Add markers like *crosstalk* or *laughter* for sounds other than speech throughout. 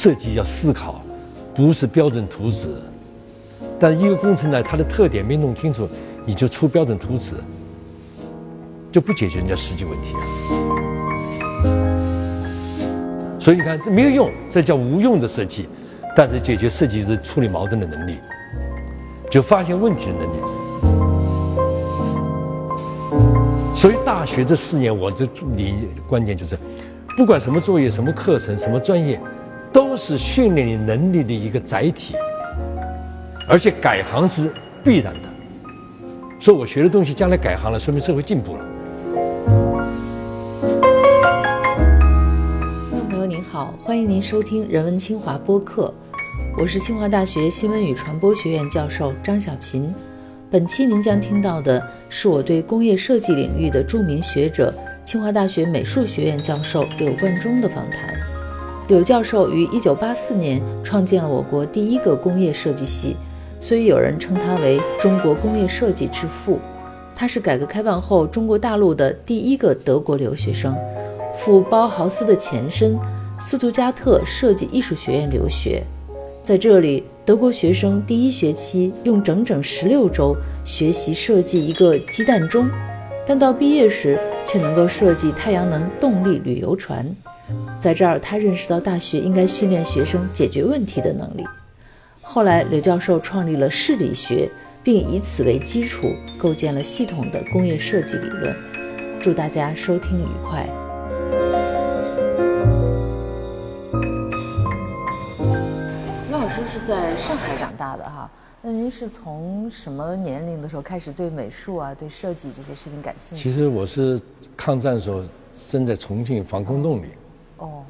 设计要思考，不是标准图纸。但一个工程呢，它的特点没弄清楚，你就出标准图纸，就不解决人家实际问题啊。所以你看，这没有用，这叫无用的设计，但是解决设计是处理矛盾的能力，就发现问题的能力。所以大学这四年，我这理观点就是，不管什么作业、什么课程、什么专业，都是训练你能力的一个载体。而且改行是必然的，说我学的东西将来改行了，说明社会进步了。观众朋友您好，欢迎您收听人文清华播客，我是清华大学新闻与传播学院教授张小琴。本期您将听到的是我对工业设计领域的著名学者、清华大学美术学院教授柳冠中的访谈。柳教授于1984年创建了我国第一个工业设计系。所以有人称他为中国工业设计之父，他是改革开放后中国大陆的第一个德国留学生，赴包豪斯的前身斯图加特设计艺术学院留学，在这里，德国学生第一学期用整整十六周学习设计一个鸡蛋钟，但到毕业时却能够设计太阳能动力旅游船，在这儿他认识到大学应该训练学生解决问题的能力。后来，刘教授创立了视理学，并以此为基础构建了系统的工业设计理论。祝大家收听愉快。刘老师是在上海长大的哈，那您是从什么年龄的时候开始对美术啊、对设计这些事情感兴趣？其实我是抗战时候生在重庆防空洞里，哦，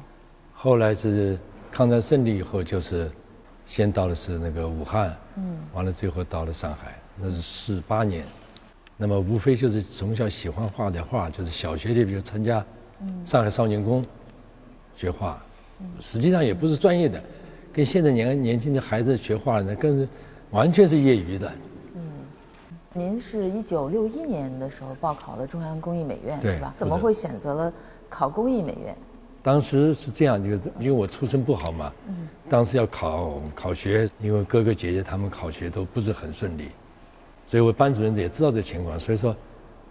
后来是抗战胜利以后就是。先到的是那个武汉，嗯，完了最后到了上海，那是四八年，那么无非就是从小喜欢画点画，就是小学里比如参加，上海少年宫，学画，实际上也不是专业的，跟现在年年轻的孩子学画那，更是完全是业余的。嗯，您是一九六一年的时候报考的中央工艺美院是吧？怎么会选择了考工艺美院？当时是这样，就是因为我出身不好嘛，当时要考考学，因为哥哥姐姐他们考学都不是很顺利，所以我班主任也知道这情况，所以说，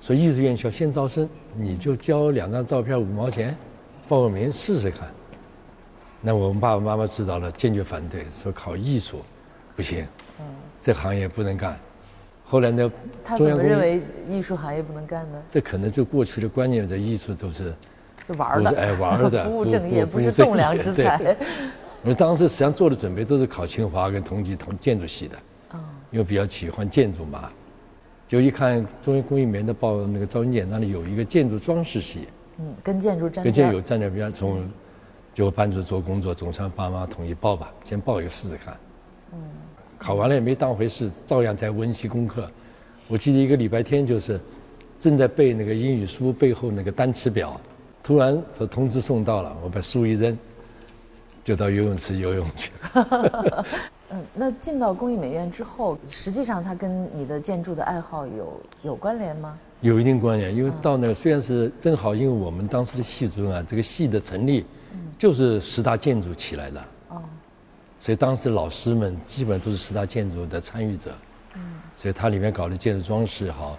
说艺术院校先招生，你就交两张照片五毛钱，报个名试试看。那我们爸爸妈妈知道了，坚决反对，说考艺术不行，这行业不能干。后来呢，他怎么认为艺术行业不能干呢？这可能就过去的观念，这艺术都是。玩的，哎，玩的，*laughs* 不务正业，不是栋梁 *laughs* 之才。*laughs* 我当时实际上做的准备都是考清华跟同济同建筑系的，因为比较喜欢建筑嘛。就一看中央工艺美的报那个招生简那里有一个建筑装饰系，嗯，跟建筑沾跟建筑有沾点边，从就班主做工作，总算爸妈同意报吧，先报一个试试看。嗯，考完了也没当回事，照样在温习功课。我记得一个礼拜天就是正在背那个英语书背后那个单词表。突然，说通知送到了，我把书一扔，就到游泳池游泳去。*laughs* 嗯，那进到工艺美院之后，实际上它跟你的建筑的爱好有有关联吗？有一定关联，因为到那个虽然是正好，因为我们当时的系主任啊，这个系的成立，就是十大建筑起来的。哦。所以当时老师们基本都是十大建筑的参与者。嗯。所以它里面搞的建筑装饰好，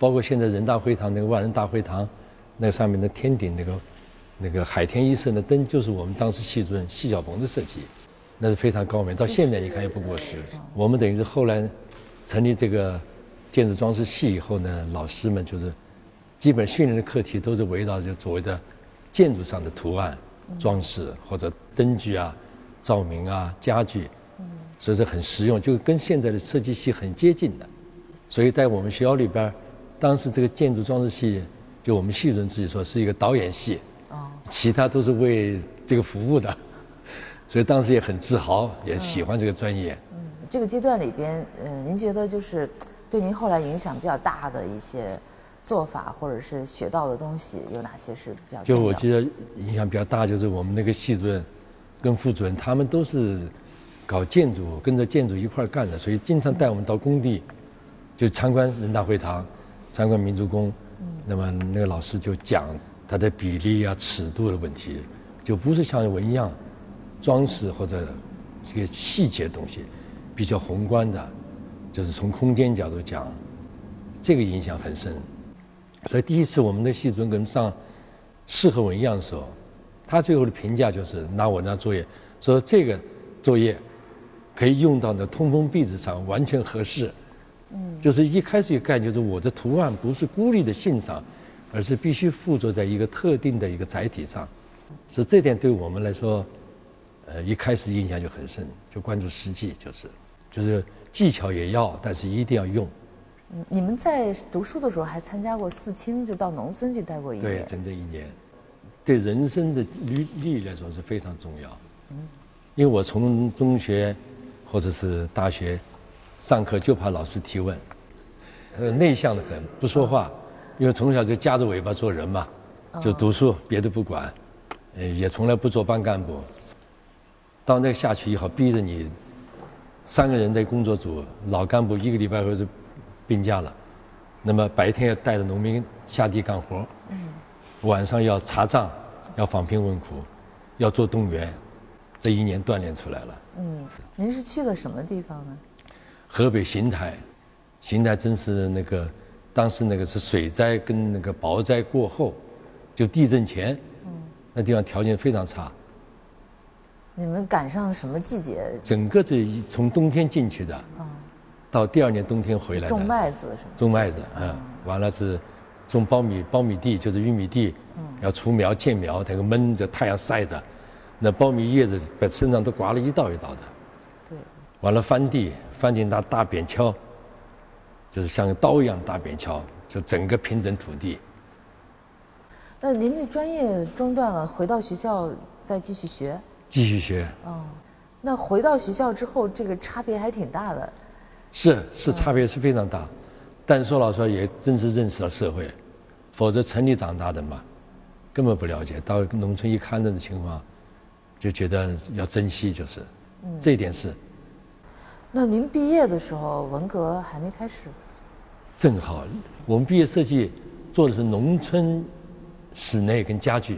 包括现在人大会堂那个万人大会堂。那上面的天顶那个那个海天一色的灯，就是我们当时系主任系小鹏的设计，那是非常高明。到现在你看也不过时。我们等于是后来成立这个建筑装饰系以后呢，老师们就是基本训练的课题都是围绕着所谓的建筑上的图案、装饰或者灯具啊、照明啊、家具，所以说很实用，就跟现在的设计系很接近的。所以在我们学校里边，当时这个建筑装饰系。就我们系主任自己说是一个导演系，哦，其他都是为这个服务的，*laughs* 所以当时也很自豪，也喜欢这个专业。嗯，这个阶段里边，嗯，您觉得就是对您后来影响比较大的一些做法，或者是学到的东西有哪些是比较？就我记得影响比较大，就是我们那个系主任跟副主任他们都是搞建筑，跟着建筑一块干的，所以经常带我们到工地，就参观人大会堂，参观民族宫。那么那个老师就讲它的比例啊、尺度的问题，就不是像纹样，装饰或者这个细节东西，比较宏观的，就是从空间角度讲，这个影响很深。所以第一次我们的系主任跟上试和我一样的时候，他最后的评价就是拿我那作业说这个作业可以用到那通风壁纸上，完全合适。嗯，就是一开始一概念就是我的图案不是孤立的欣赏，而是必须附着在一个特定的一个载体上。是这点对我们来说，呃，一开始印象就很深，就关注实际，就是就是技巧也要，但是一定要用。嗯，你们在读书的时候还参加过四清，就到农村去待过一年。对，整整一年，对人生的履历来说是非常重要。嗯，因为我从中学或者是大学上课就怕老师提问，呃，内向的很，不说话，因为从小就夹着尾巴做人嘛，就读书，别的不管。呃，也从来不做班干部。到那下去以后，逼着你三个人的工作组，老干部一个礼拜后就病假了。那么白天要带着农民下地干活，晚上要查账，要访贫问苦，要做动员。这一年锻炼出来了。嗯，您是去了什么地方呢？河北邢台，邢台真是那个当时那个是水灾跟那个雹灾过后，就地震前。那地方条件非常差。你们赶上什么季节？整个这一从冬天进去的，到第二年冬天回来的。种麦子是吗？种麦子，嗯，完了是种苞米，苞米地就是玉米地，要除苗建苗，它个闷着太阳晒着，那苞米叶子把身上都刮了一道一道的。对。完了翻地，翻进那大扁锹，就是像刀一样大扁锹，就整个平整土地。那您的专业中断了，回到学校再继续学？继续学。哦，那回到学校之后，这个差别还挺大的。是是，差别是非常大，但说老实话，也真是认识了社会，否则城里长大的嘛，根本不了解。到农村一看这种情况，就觉得要珍惜，就是，这一点是。那您毕业的时候，文革还没开始。正好，我们毕业设计做的是农村。室内跟家具，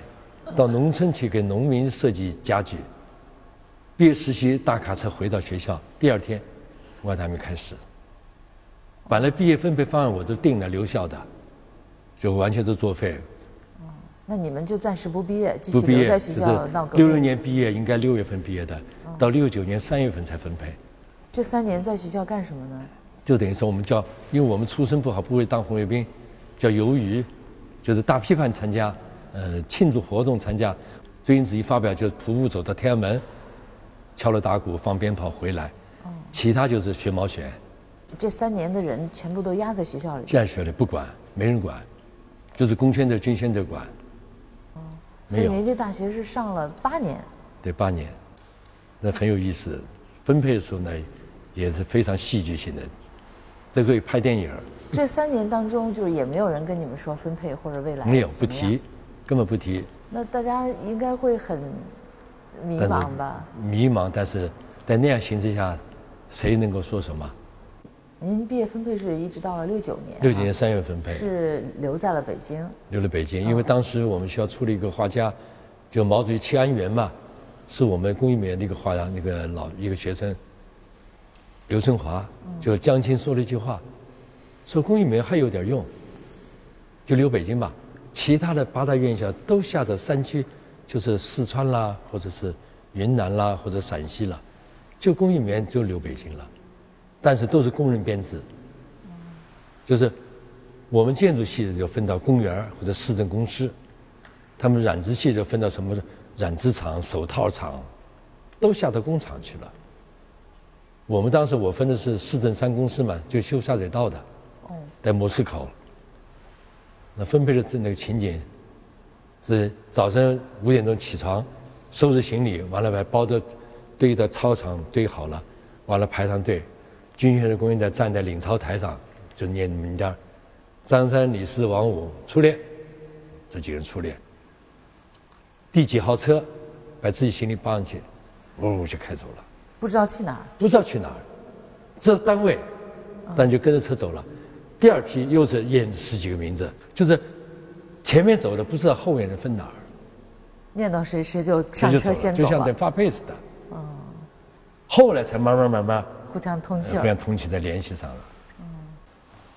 到农村去给农民设计家具。毕业实习大卡车回到学校，第二天，我还没开始。本来毕业分配方案我都定了留校的，就完全都作废。哦，那你们就暂时不毕业，继续留在学校闹革命。六六年毕业应该六月份毕业的，到六九年三月份才分配。这三年在学校干什么呢？就等于说我们叫，因为我们出身不好，不会当红卫兵，叫游鱼。就是大批判参加，呃，庆祝活动参加，最近子一发表就是徒步走到天安门，敲锣打鼓放鞭炮回来，其他就是学毛选。这三年的人全部都压在学校里。在学里不管，没人管，就是公宣的、军宣的管。哦，所以您这大学是上了八年。对，八年，那很有意思。分配的时候呢，也是非常戏剧性的，这可以拍电影。这三年当中，就是也没有人跟你们说分配或者未来没有不提，根本不提。那大家应该会很迷茫吧？迷茫，但是在那样形势下，谁能够说什么？您毕业分配是一直到了六九年。六九年三月分配。是留在了北京。留了北京，因为当时我们学校出了一个画家，就毛主席七安园嘛，是我们工艺美院的一个画家，那个老一个学生刘春华，就江青说了一句话。说工艺美还有点用，就留北京吧。其他的八大院校都下到山区，就是四川啦，或者是云南啦，或者陕西啦，就工艺美院就留北京了。但是都是工人编制，就是我们建筑系的就分到公园或者市政公司，他们染织系就分到什么染织厂、手套厂，都下到工厂去了。我们当时我分的是市政三公司嘛，就修下水道的。在模式口，那分配的这那个情景，是早晨五点钟起床，收拾行李，完了把包都堆到操场堆好了，完了排上队，军训的工人在站在领操台上就念名单，张三李四王五出列，这几人出列，第几号车，把自己行李搬上去，呜就开走了，不知道去哪儿，不知道去哪儿，这单位，但就跟着车走了。第二批又是验十几个名字，就是前面走的不知道后面人分哪儿，念到谁谁就上车先走就像在发配似的。嗯。后来才慢慢慢慢互相通气互相通气再联系上了。嗯。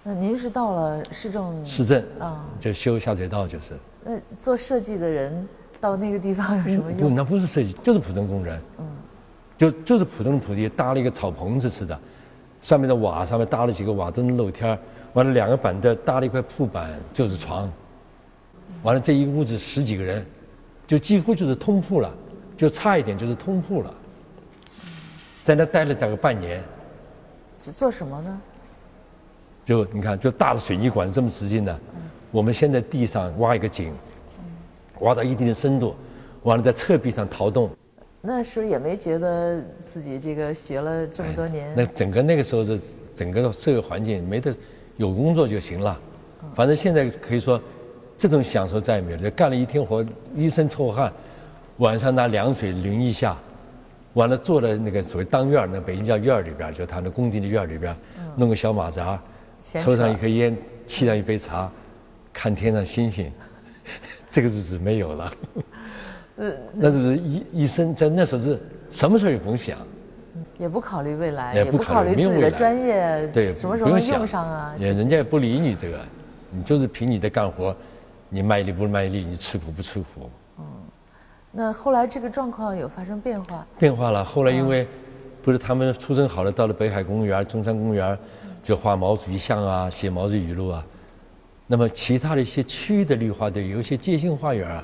那您是到了市政？市政啊，就修下水道就是。那做设计的人到那个地方有什么用？不，那不是设计，就是普通工人。嗯。就就是普通的土地搭了一个草棚子似的，上面的瓦上面搭了几个瓦灯露天完了两个板凳搭了一块铺板就是床，完了这一屋子十几个人，就几乎就是通铺了，就差一点就是通铺了，在那待了大概半年。做什么呢？就你看，就大的水泥管这么直径的，我们先在地上挖一个井，挖到一定的深度，完了在侧壁上掏洞。那时候也没觉得自己这个学了这么多年。那整个那个时候的整个社会环境没得，有工作就行了。反正现在可以说，这种享受再也没有了。干了一天活，一身臭汗，晚上拿凉水淋一下，完了坐在那个所谓当院那北京叫院里边就他那工地的院里边弄个小马扎，抽上一颗烟，沏上一杯茶，看天上星星，*laughs* 这个日子没有了。呃，那是一一生在那时候是什么事儿也不用想，也不考虑未来，也不考虑自己的专业，对，什么时候能用上啊？也人家也不理你这个，你就是凭你的干活，你卖力不卖力，你吃苦不吃苦。嗯，那后来这个状况有发生变化？变化了，后来因为不是他们出生好了，到了北海公园、中山公园，就画毛主席像啊，写毛主席语录啊。那么其他的一些区域的绿化队，有一些街心花园啊。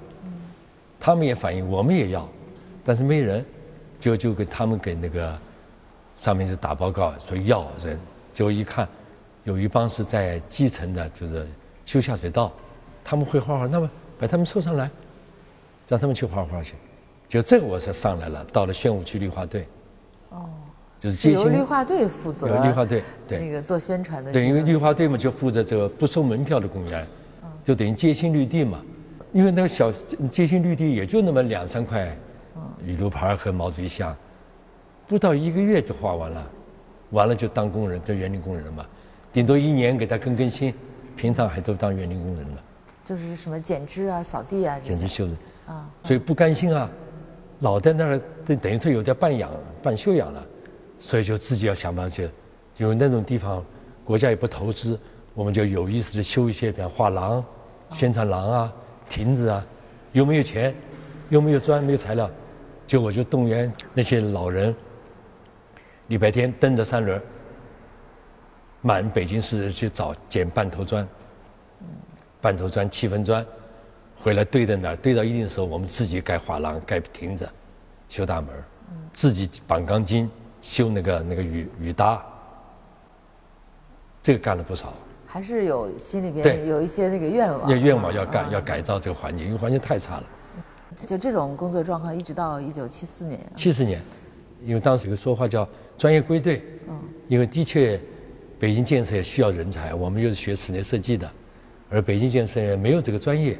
他们也反映，我们也要，但是没人，就就给他们给那个上面就打报告说要人，结果一看，有一帮是在基层的，就是修下水道，他们会画画，那么把他们凑上来，让他们去画画去，就这个我是上来了，到了宣武区绿化队，哦，就是由绿化队负责，由绿化队对那个做宣传的，对，因为绿化队嘛就负责这个不收门票的公园，就等于街心绿地嘛。因为那个小街心绿地也就那么两三块，雨露牌和毛主席像，不到一个月就画完了，完了就当工人，当园林工人了嘛，顶多一年给他更更新，平常还都当园林工人了。就是什么剪枝啊、扫地啊。剪枝修的。啊。所以不甘心啊，老在那儿，等等于说有点半养半休养了，所以就自己要想办法去，有那种地方，国家也不投资，我们就有意识的修一些，比方画廊、宣传廊啊。亭子啊，有没有钱？有没有砖？没有材料？就我就动员那些老人，礼拜天蹬着三轮，满北京市去找捡半头砖，半头砖、七分砖，回来堆在那儿，堆到一定的时候，我们自己盖画廊、盖亭子、修大门，自己绑钢筋、修那个那个雨雨搭，这个干了不少。还是有心里边有一些那个愿望，要愿望要干要改造这个环境，因为环境太差了。就这种工作状况，一直到一九七四年。七四年，因为当时有个说话叫专业归队。嗯。因为的确，北京建设也需要人才，我们又是学室内设计的，而北京建设也没有这个专业，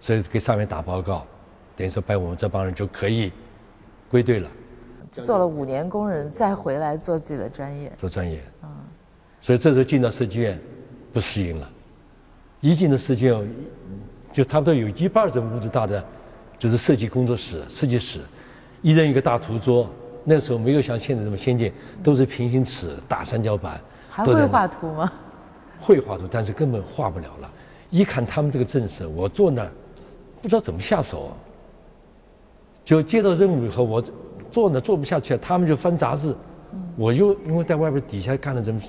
所以给上面打报告，等于说把我们这帮人就可以归队了。做了五年工人，再回来做自己的专业。做专业。嗯。所以这时候进到设计院。不适应了，一进的设计院，就差不多有一半这屋子大的，就是设计工作室、设计室，一人一个大图桌。那时候没有像现在这么先进，都是平行尺、大三角板。还会画图吗？会画图，但是根本画不了了。一看他们这个阵势，我坐那儿不知道怎么下手。就接到任务以后，我坐那坐不下去，他们就翻杂志，我就因为在外边底下干了这么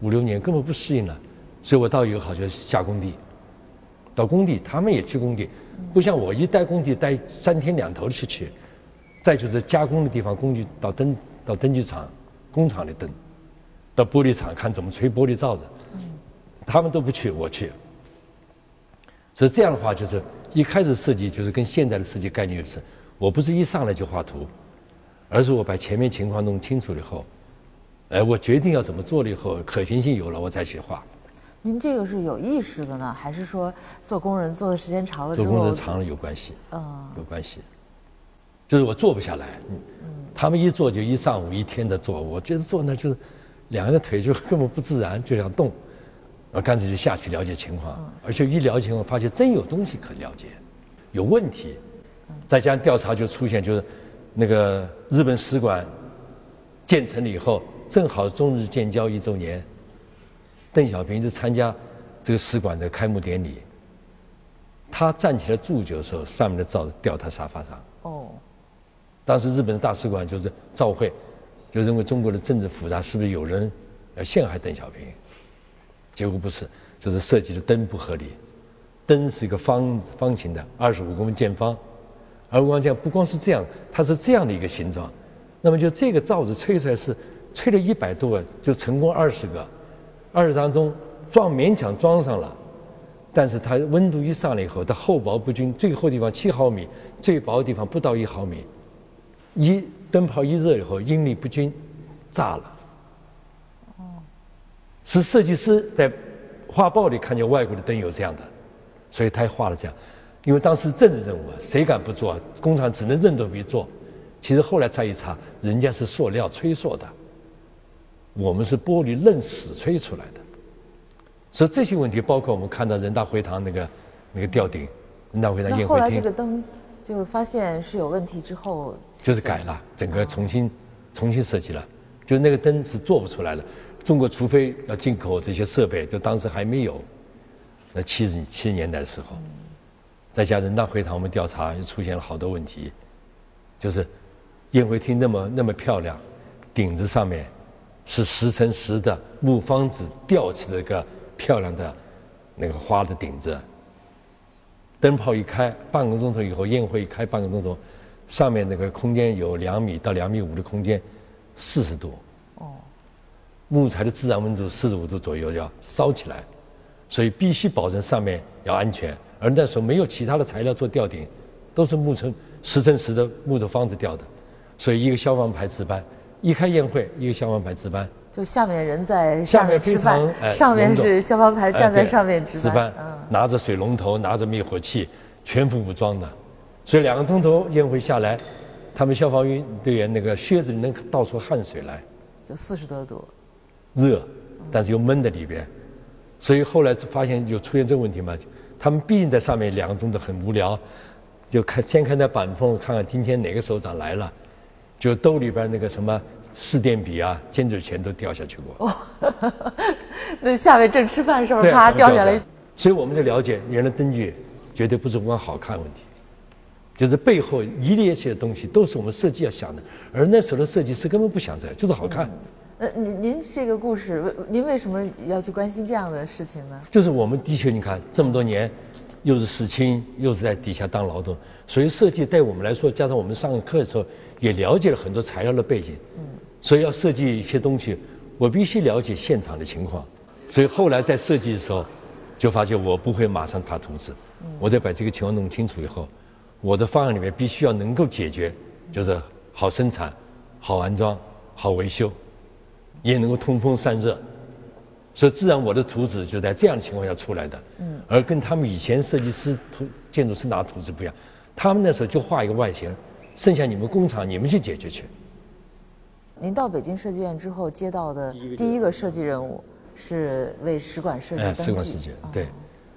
五六年，根本不适应了。所以我到一个好，就下工地，到工地，他们也去工地，不像我一待工地待三天两头去去。再就是加工的地方，工具到灯到灯具厂、工厂里灯，到玻璃厂看怎么吹玻璃罩子，他们都不去，我去。所以这样的话，就是一开始设计就是跟现在的设计概念是，我不是一上来就画图，而是我把前面情况弄清楚了以后，哎，我决定要怎么做了以后，可行性有了，我再去画。您这个是有意识的呢，还是说做工人做的时间长了之后？做工人长了有关系，嗯，有关系。就是我坐不下来，嗯，他们一坐就一上午一天的坐，我觉得坐那就是两个人腿就 *laughs* 根本不自然，就想动，我干脆就下去了解情况，而且一了解情况，发现真有东西可了解，有问题，再加上调查就出现，就是那个日本使馆建成了以后，正好中日建交一周年，邓小平是参加这个使馆的开幕典礼。他站起来祝酒的时候，上面的罩子掉他沙发上。哦。当时日本大使馆就是召会，就认为中国的政治复杂，是不是有人要陷害邓小平？结果不是，就是设计的灯不合理。灯是一个方方形的，二十五公分见方，而我讲不光是这样，它是这样的一个形状。那么就这个罩子吹出来是吹了一百多个，就成功二十个，二十当中装勉强装上了，但是它温度一上来以后，它厚薄不均，最厚地方七毫米，最薄的地方不到一毫米，一灯泡一热以后应力不均，炸了。哦，是设计师在画报里看见外国的灯有这样的。所以他画了这样，因为当时政治任务啊，谁敢不做？工厂只能认头皮做。其实后来查一查，人家是塑料吹塑的，我们是玻璃愣死吹出来的。所以这些问题，包括我们看到人大会堂那个那个吊顶，人大会堂宴会厅。后来这个灯就是发现是有问题之后，就是改了，整个重新重新设计了，就那个灯是做不出来了。中国除非要进口这些设备，就当时还没有。那七十七十年代的时候，再加人大会堂，我们调查又出现了好多问题，就是宴会厅那么那么漂亮，顶子上面是十乘十的木方子吊起的一个漂亮的那个花的顶子，灯泡一开，半个钟头以后，宴会一开半个钟头，上面那个空间有两米到两米五的空间，四十度，哦，木材的自然温度四十五度左右要烧起来。所以必须保证上面要安全，而那时候没有其他的材料做吊顶，都是木层十乘十的木头方子吊的，所以一个消防排值班，一开宴会一个消防排值班，就下面人在下面吃饭，上面是消防排站在上面值班，拿着水龙头拿着灭火器，全副武装的，所以两个钟头宴会下来，他们消防队员那个靴子里能倒出汗水来，就四十多度，热，但是又闷在里边。所以后来发现就出现这个问题嘛，他们毕竟在上面两个钟头很无聊，就看先看那板缝，看看今天哪个首长来了，就兜里边那个什么试电笔啊、尖嘴钳都掉下去过。哦，*laughs* 那下面正吃饭的时候，啪掉下来。所以我们就了解，原来灯具绝对不是光好看问题，就是背后一列些东西都是我们设计要想的，而那时候的设计师根本不想这样，就是好看。呃，您您这个故事，您为什么要去关心这样的事情呢？就是我们的确，你看这么多年，又是实青，又是在底下当劳动，所以设计对我们来说，加上我们上课的时候也了解了很多材料的背景，嗯，所以要设计一些东西，我必须了解现场的情况，所以后来在设计的时候，就发现我不会马上爬图纸，我得把这个情况弄清楚以后，我的方案里面必须要能够解决，就是好生产、好安装、好维修。也能够通风散热，所以自然我的图纸就在这样的情况下出来的。嗯。而跟他们以前设计师图建筑师拿图纸不一样，他们那时候就画一个外形，剩下你们工厂你们去解决去。您到北京设计院之后接到的第一个设计任务是为使馆设计。哎，使馆设计。对。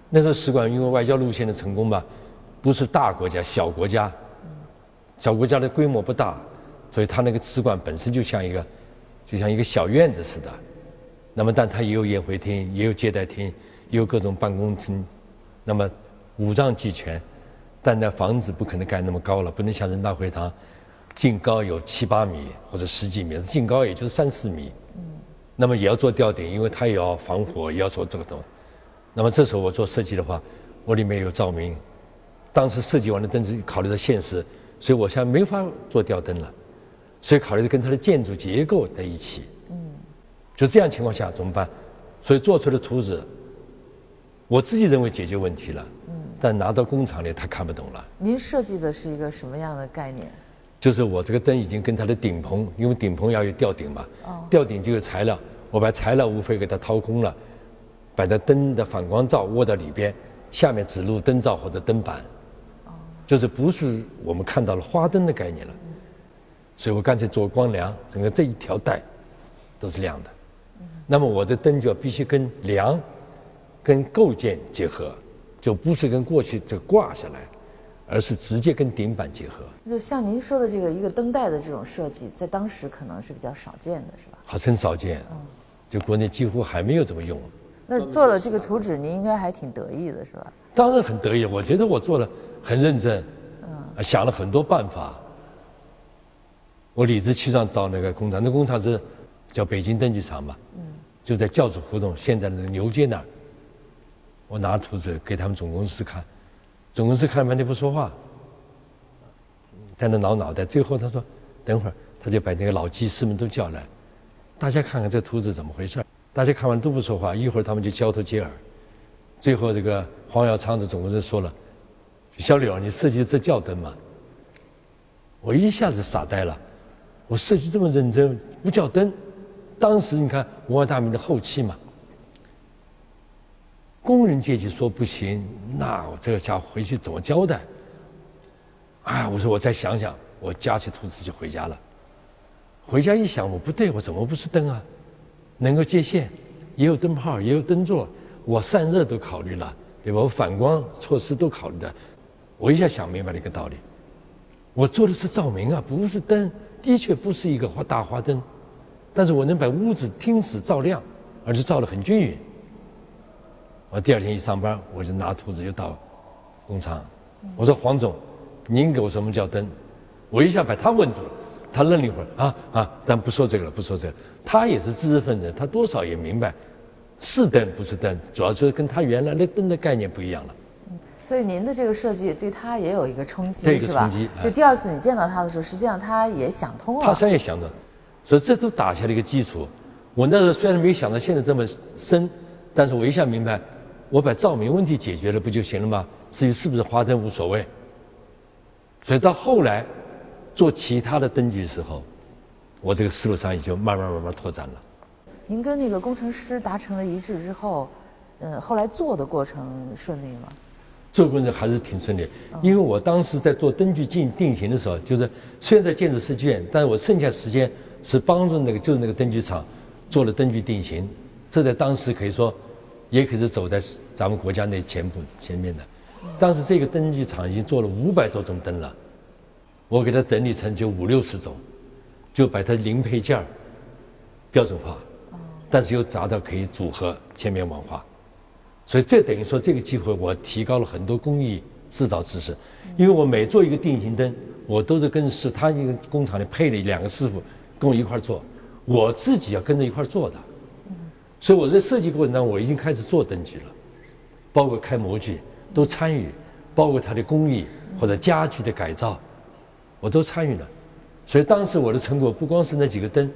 那时候使馆因为外交路线的成功吧，不是大国家小国家，小国家的规模不大，所以它那个使馆本身就像一个。就像一个小院子似的，那么但它也有宴会厅，也有接待厅，也有各种办公厅，那么五脏俱全，但那房子不可能盖那么高了，不能像人大会堂，净高有七八米或者十几米，净高也就是三四米。嗯。那么也要做吊顶，因为它也要防火，也要做这个东西。那么这时候我做设计的话，我里面有照明，当时设计完了灯是考虑到现实，所以我现在没法做吊灯了。所以考虑的跟它的建筑结构在一起，嗯，就这样情况下怎么办？所以做出的图纸，我自己认为解决问题了，嗯，但拿到工厂里他看不懂了。您设计的是一个什么样的概念？就是我这个灯已经跟它的顶棚，因为顶棚要有吊顶嘛，哦，吊顶就有材料，我把材料无非给它掏空了，把它灯的反光罩窝到里边，下面只露灯罩或者灯板，哦，就是不是我们看到了花灯的概念了。所以我干脆做光梁，整个这一条带都是亮的。那么我的灯就要必须跟梁、跟构件结合，就不是跟过去这挂下来，而是直接跟顶板结合。就像您说的这个一个灯带的这种设计，在当时可能是比较少见的，是吧？还很少见，嗯就国内几乎还没有怎么用。那做了这个图纸，您应该还挺得意的，是吧？当然很得意，我觉得我做的很认真，嗯，想了很多办法。我理直气壮找那个工厂，那工厂是叫北京灯具厂嘛，嗯，就在教主胡同现在的牛街那儿。我拿图纸给他们总公司看，总公司看了半天不说话，在那挠脑袋。最后他说：“等会儿。”他就把那个老技师们都叫来，大家看看这图纸怎么回事大家看完都不说话，一会儿他们就交头接耳。最后这个黄耀昌的总公司说了：“小柳，你设计这叫灯吗？”我一下子傻呆了。我设计这么认真，不叫灯。当时你看文化大革命的后期嘛。工人阶级说不行，那我这个家伙回去怎么交代？哎，我说我再想想，我夹起图纸就回家了。回家一想，我不对，我怎么不是灯啊？能够接线，也有灯泡，也有灯座，我散热都考虑了，对吧？我反光措施都考虑的。我一下想明白了一个道理：我做的是照明啊，不是灯。的确不是一个花大花灯，但是我能把屋子、厅室照亮，而且照得很均匀。我第二天一上班，我就拿图纸就到工厂。我说黄总，您给我什么叫灯？我一下把他问住了。他愣了一会儿，啊啊，咱不说这个了，不说这个。他也是知识分子，他多少也明白，是灯不是灯，主要就是跟他原来的灯的概念不一样了。所以您的这个设计对他也有一个冲击，是吧？就第二次你见到他的时候，实际上他也想通了。他实也想的，所以这都打下了一个基础。我那时候虽然没想到现在这么深，但是我一下明白。我把照明问题解决了不就行了吗？至于是不是花灯无所谓。所以到后来做其他的灯具的时候，我这个思路上也就慢慢慢慢拓展了。您跟那个工程师达成了一致之后，嗯，后来做的过程顺利吗？做过程还是挺顺利，因为我当时在做灯具进定型的时候，就是虽然在建筑设计院，但是我剩下时间是帮助那个就是那个灯具厂做了灯具定型，这在当时可以说。也可是走在咱们国家那前部前面的，当时这个灯具厂已经做了五百多种灯了，我给它整理成就五六十种，就把它零配件儿标准化，但是又砸到可以组合千变万化，所以这等于说这个机会我提高了很多工艺制造知识，因为我每做一个定型灯，我都是跟是他一个工厂里配了两个师傅跟我一块儿做，我自己要跟着一块儿做的。所以我在设计过程当中，我已经开始做灯具了，包括开模具都参与，包括它的工艺或者家具的改造，我都参与了。所以当时我的成果不光是那几个灯，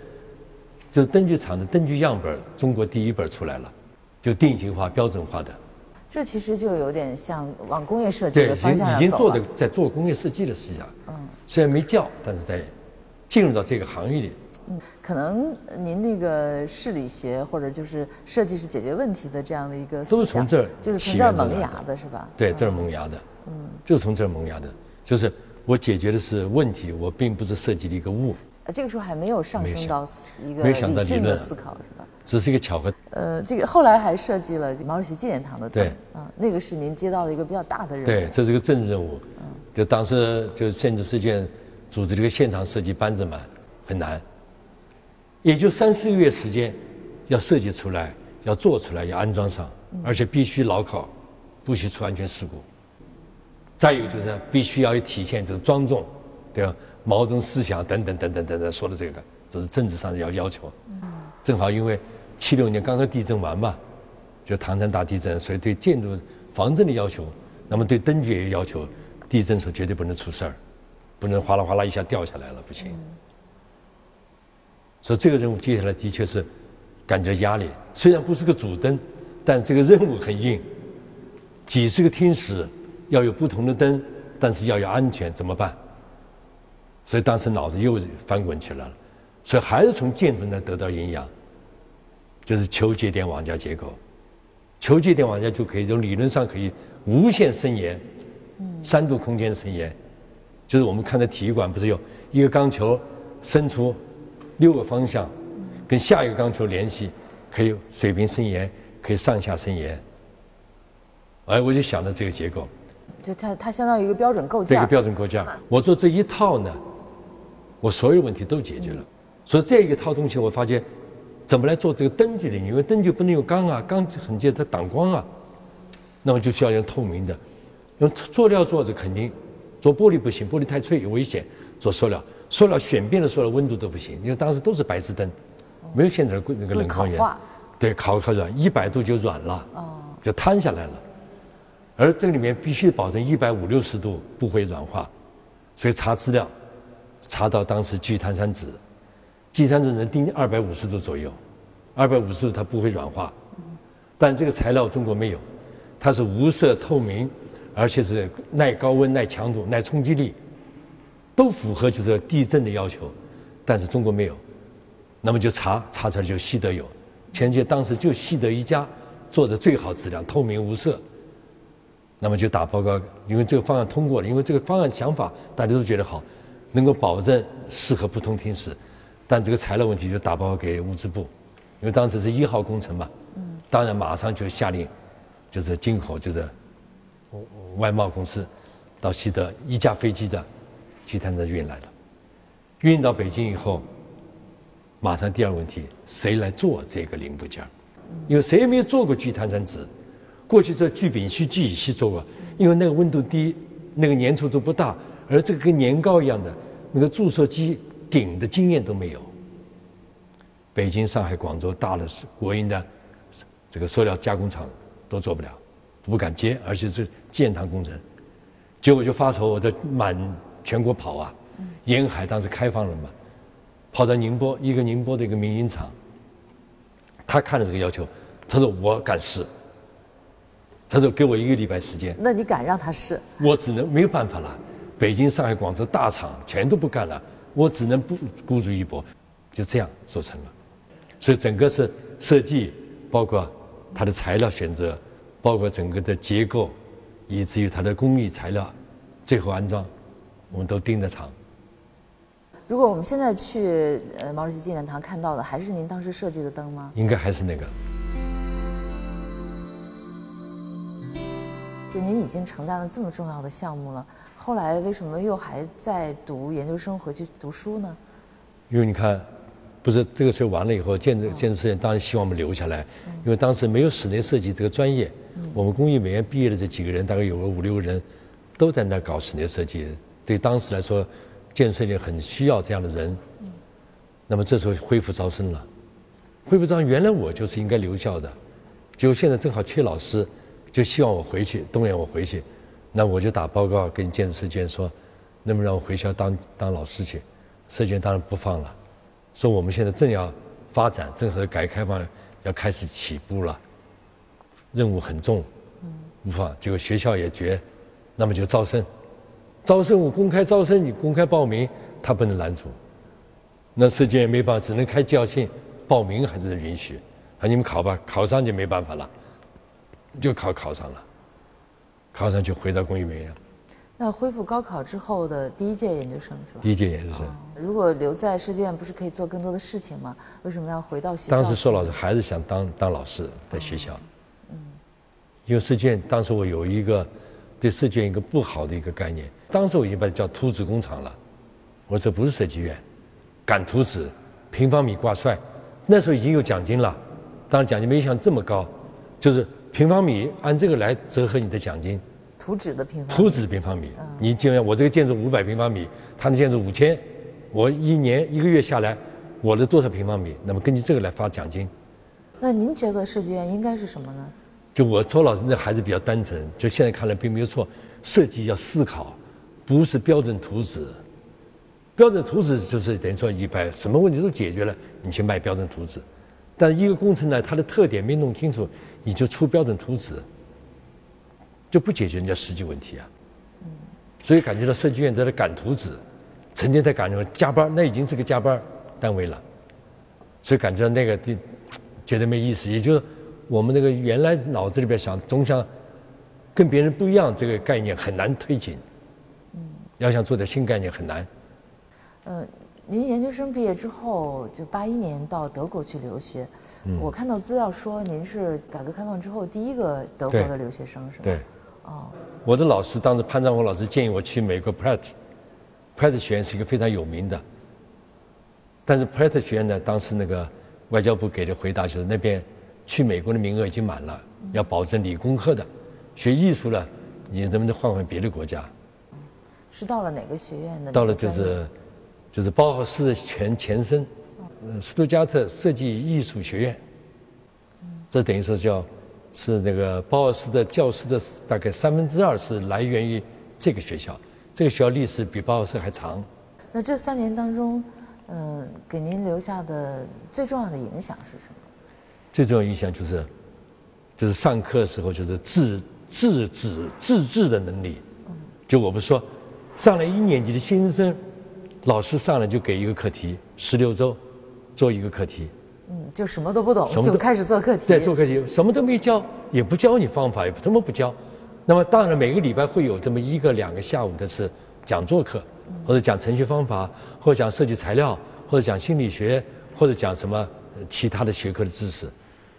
就是灯具厂的灯具样本，中国第一本出来了，就定型化、标准化的。这其实就有点像往工业设计的方向已经已经做的在做工业设计的思想。嗯。虽然没叫，但是在进入到这个行业里。嗯，可能您那个视理学或者就是设计是解决问题的这样的一个都是从这儿就是从这儿萌芽的是吧？对，这儿萌芽的，嗯，就从这儿萌芽的，就是我解决的是问题，我并不是设计的一个物。这个时候还没有上升到一个理性的思考是吧？只是一个巧合。呃，这个后来还设计了毛主席纪念堂的，对，啊，那个是您接到的一个比较大的任务。对，这是个正任务。嗯，就当时就建筑设计院组织了一个现场设计班子嘛，很难。也就三四个月时间，要设计出来，要做出来，要安装上，而且必须牢靠，不许出安全事故。再有就是必须要有体现这个庄重，对吧？毛泽东思想等等等等等等说的这个，都是政治上的要要求。正好因为七六年刚刚地震完嘛，就唐山大地震，所以对建筑防震的要求，那么对灯具也有要求，地震时候绝对不能出事儿，不能哗啦哗啦一下掉下来了，不行。所以这个任务接下来的确是感觉压力，虽然不是个主灯，但这个任务很硬。几十个厅室要有不同的灯，但是要有安全，怎么办？所以当时脑子又翻滚起来了。所以还是从建筑那得到营养，就是球节点网架结构。球节点网架就可以从理论上可以无限伸延，三度空间的伸延，就是我们看的体育馆不是有一个钢球伸出。六个方向，跟下一个钢球联系，可以水平伸延，可以上下伸延。哎，我就想到这个结构。就它它相当于一个标准构这。个标准构架。我做这一套呢，我所有问题都解决了。所以这一套东西，我发现怎么来做这个灯具的？因为灯具不能用钢啊，钢很简单，它挡光啊。那么就需要用透明的，用塑料做这肯定，做玻璃不行，玻璃太脆有危险。做塑料，塑料选变的塑料温度都不行，因为当时都是白炽灯，没有现在的那个冷光源。对，烤烤软，一百度就软了，就摊下来了。而这个里面必须保证一百五六十度不会软化，所以查资料，查到当时聚碳酸酯，聚碳酸酯能定二百五十度左右，二百五十度它不会软化，但这个材料中国没有，它是无色透明，而且是耐高温、耐强度、耐冲击力，都符合就是地震的要求，但是中国没有，那么就查查出来就西德有。全世界当时就西德一家做的最好质量，透明无色。那么就打报告，因为这个方案通过了，因为这个方案想法大家都觉得好，能够保证适合不同厅室，但这个材料问题就打报告给物资部，因为当时是一号工程嘛，嗯当然马上就下令，就是进口就是外贸公司到西德一架飞机的聚碳酸运来了，运到北京以后。马上第二个问题，谁来做这个零部件？因为谁也没有做过聚碳酸酯，过去做聚丙烯、聚乙烯做过，因为那个温度低，那个粘稠度不大，而这个跟年糕一样的那个注射机顶的经验都没有。北京、上海、广州大的国营的这个塑料加工厂都做不了，不敢接，而且是建堂工程，结果就发愁，我的满全国跑啊，沿海当时开放了嘛。跑到宁波，一个宁波的一个民营厂，他看了这个要求，他说我敢试，他说给我一个礼拜时间。那你敢让他试？我只能没有办法了，北京、上海、广州大厂全都不干了，我只能不孤注一搏，就这样做成了。所以整个是设计，包括它的材料选择，包括整个的结构，以至于它的工艺材料，最后安装，我们都盯着厂。如果我们现在去呃毛主席纪念堂看到的，还是您当时设计的灯吗？应该还是那个。就您已经承担了这么重要的项目了，后来为什么又还在读研究生回去读书呢？因为你看，不是这个事完了以后，建筑建筑设计当然希望我们留下来，因为当时没有室内设计这个专业。我们工艺美院毕业的这几个人，大概有个五六个人，都在那搞室内设计。对当时来说。建设界很需要这样的人，那么这时候恢复招生了，恢复招生，原来我就是应该留校的，就现在正好缺老师，就希望我回去，动员我回去，那我就打报告跟建设界说，能不能让我回校当当老师去？设计院当然不放了，说我们现在正要发展，正和改革开放要开始起步了，任务很重，不放，结果学校也绝，那么就招生。招生我公开招生，你公开报名，他不能拦阻。那设计院没办法，只能开教信，报名还是允许。啊，你们考吧，考上就没办法了，就考考上了，考上就回到工艺美院。那恢复高考之后的第一届研究生是吧？第一届研究生。如果留在设计院，不是可以做更多的事情吗？为什么要回到学校？当时说老师还是想当当老师，在学校。嗯。因为设计院当时我有一个对设计院一个不好的一个概念。当时我已经把它叫图纸工厂了，我说这不是设计院，赶图纸，平方米挂帅，那时候已经有奖金了，当然奖金没想这么高，就是平方米按这个来折合你的奖金。图纸的平方。图纸平方米，你就像我这个建筑五百平方米，他的建筑五千，我一年一个月下来，我的多少平方米？那么根据这个来发奖金。那您觉得设计院应该是什么呢？就我周老师那孩子比较单纯，就现在看来并没有错，设计要思考。不是标准图纸，标准图纸就是等于说一百什么问题都解决了，你去卖标准图纸。但一个工程呢，它的特点没弄清楚，你就出标准图纸，就不解决人家实际问题啊。所以感觉到设计院在赶图纸，成天在赶着加班，那已经是个加班单位了。所以感觉到那个的觉得没意思，也就是我们那个原来脑子里边想总想跟别人不一样，这个概念很难推进。要想做点新概念很难。嗯，您研究生毕业之后，就八一年到德国去留学。嗯。我看到资料说您是改革开放之后第一个德国的留学生，是吗？对。哦，我的老师当时潘章红老师建议我去美国 Pratt，Pratt 学院是一个非常有名的。但是 Pratt 学院呢，当时那个外交部给的回答就是那边去美国的名额已经满了，要保证理工科的，学艺术的，你能不能换换别的国家？是到了哪个学院的？到了就是，就是包豪斯的全前身，嗯，斯图加特设计艺术学院。这等于说叫，是那个包豪斯的教师的大概三分之二是来源于这个学校，这个学校历史比包豪斯还长。那这三年当中，嗯，给您留下的最重要的影响是什么？最重要影响就是，就是上课的时候就是自自治自治的能力。就我们说。上了一年级的新生，老师上来就给一个课题，十六周做一个课题。嗯，就什么都不懂，就开始做课题。对做课题，什么都没教，也不教你方法，也不怎么不教。那么当然每个礼拜会有这么一个两个下午的是讲座课，或者讲程序方法，或者讲设计材料，或者讲心理学，或者讲什么其他的学科的知识，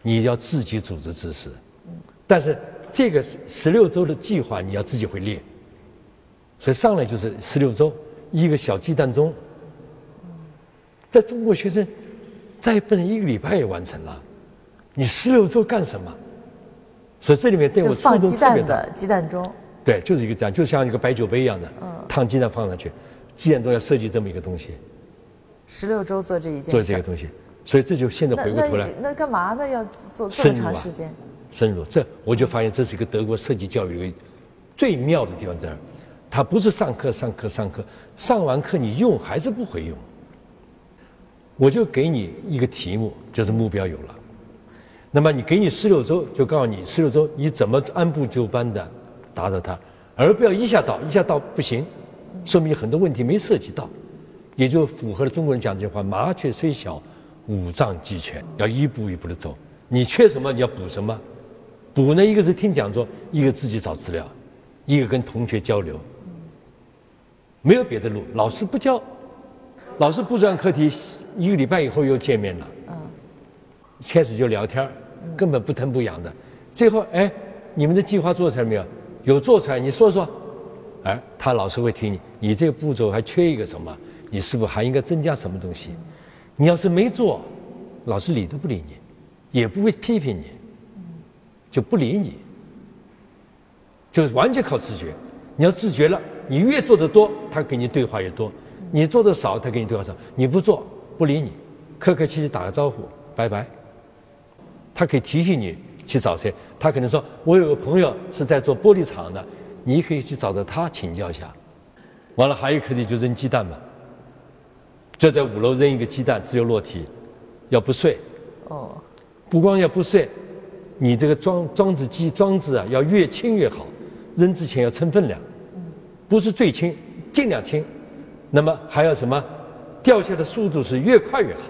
你要自己组织知识。但是这个十六周的计划你要自己会列。所以上来就是十六周，一个小鸡蛋钟。在中国学生，再不能一个礼拜也完成了，你十六周干什么？所以这里面对我触动特别大。鸡蛋钟。对，就是一个这样，就像一个白酒杯一样的，烫鸡蛋放上去，鸡蛋钟要设计这么一个东西。十六周做这一件。做这个东西，所以这就现在回过头来。那干嘛呢？要做这么长时间？深入，这我就发现这是一个德国设计教育的最妙的地方在哪儿？他不是上课上课上课，上完课你用还是不会用。我就给你一个题目，就是目标有了。那么你给你十六周，就告诉你十六周你怎么按部就班的达到它，而不要一下到，一下到不行，说明很多问题没涉及到，也就符合了中国人讲这句话：麻雀虽小，五脏俱全，要一步一步的走。你缺什么你要补什么，补呢一个是听讲座，一个自己找资料，一个跟同学交流。没有别的路，老师不教，老师布置完课题，一个礼拜以后又见面了。嗯，开始就聊天根本不疼不痒的。最后，哎，你们的计划做出来没有？有做出来，你说说。哎，他老师会听你，你这个步骤还缺一个什么？你是不是还应该增加什么东西？你要是没做，老师理都不理你，也不会批评你，就不理你，就完全靠自觉。你要自觉了。你越做的多，他跟你对话越多；你做的少，他跟你对话少。你不做，不理你，客客气气打个招呼，拜拜。他可以提醒你去找谁，他可能说：“我有个朋友是在做玻璃厂的，你可以去找着他请教一下。”完了，还有课题就扔鸡蛋嘛，就在五楼扔一个鸡蛋，只有落体，要不碎。哦。不光要不碎，你这个装装置机装置啊，要越轻越好，扔之前要称分量。不是最轻，尽量轻，那么还要什么？掉下的速度是越快越好。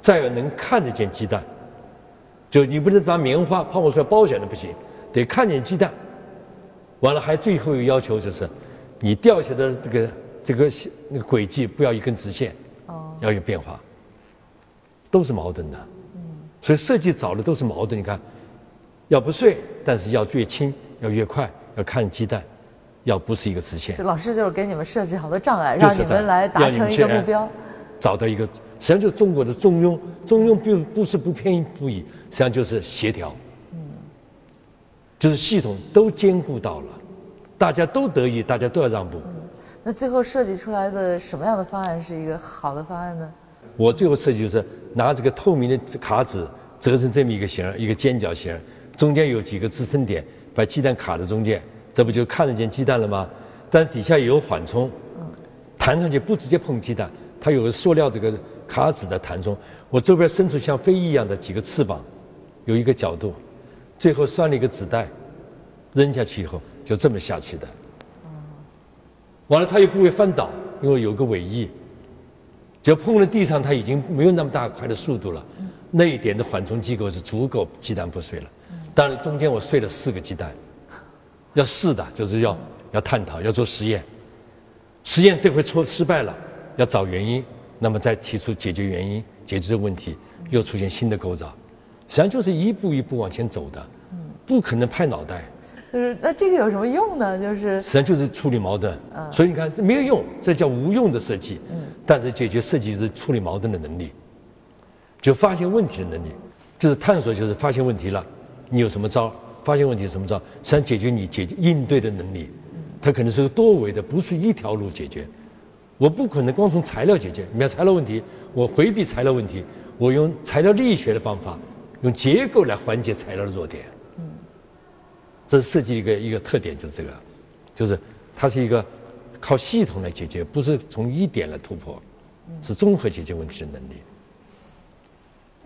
再有能看得见鸡蛋，就你不能把棉花泡沫出来包起来的不行，得看见鸡蛋。完了还最后一个要求就是，你掉下的这个这个那个轨迹不要一根直线，哦，要有变化。都是矛盾的，嗯，所以设计找的都是矛盾。你看，要不碎，但是要越轻，要越快，要看鸡蛋。要不是一个直线，老师就是给你们设置好多障碍，让你们来达成一个目标，找到一个，实际上就是中国的中庸。中庸并不是不偏不倚，实际上就是协调。嗯，就是系统都兼顾到了，大家都得益，大家都要让步。那最后设计出来的什么样的方案是一个好的方案呢？我最后设计就是拿这个透明的卡纸折成这么一个形一个尖角形中间有几个支撑点，把鸡蛋卡在中间。这不就看得见鸡蛋了吗？但底下也有缓冲，弹上去不直接碰鸡蛋，它有个塑料这个卡纸的弹冲。我周边伸出像飞翼一样的几个翅膀，有一个角度，最后拴了一个纸袋，扔下去以后就这么下去的。完了它又不会翻倒，因为有个尾翼，只要碰了地上，它已经没有那么大块的速度了。那一点的缓冲机构是足够鸡蛋不碎了。当然中间我碎了四个鸡蛋。要试的，就是要要探讨，要做实验。实验这回错失败了，要找原因，那么再提出解决原因，解决这个问题，又出现新的构造，实际上就是一步一步往前走的，不可能拍脑袋。就是那这个有什么用呢？就是实际上就是处理矛盾。所以你看这没有用，这叫无用的设计。嗯。但是解决设计是处理矛盾的能力，就发现问题的能力，就是探索，就是发现问题了，你有什么招？发现问题什么着？实际上解决你解决应对的能力。它可能是个多维的，不是一条路解决。我不可能光从材料解决，你看材料问题，我回避材料问题，我用材料力学的方法，用结构来缓解材料的弱点。嗯，这是设计一个一个特点，就是这个，就是它是一个靠系统来解决，不是从一点来突破，是综合解决问题的能力。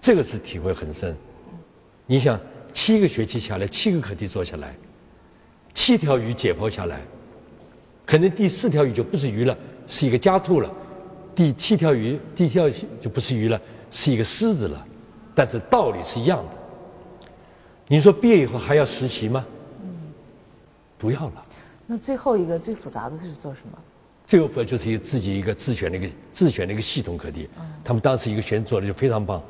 这个是体会很深。你想，七个学期下来，七个课题做下来，七条鱼解剖下来，可能第四条鱼就不是鱼了。是一个家兔了，第七条鱼，第七条就不是鱼了，是一个狮子了，但是道理是一样的。你说毕业以后还要实习吗？嗯，不要了。那最后一个最复杂的是做什么？最后复就是一个自己一个自选的一个自选的一个系统课题。嗯。他们当时一个学生做的就非常棒，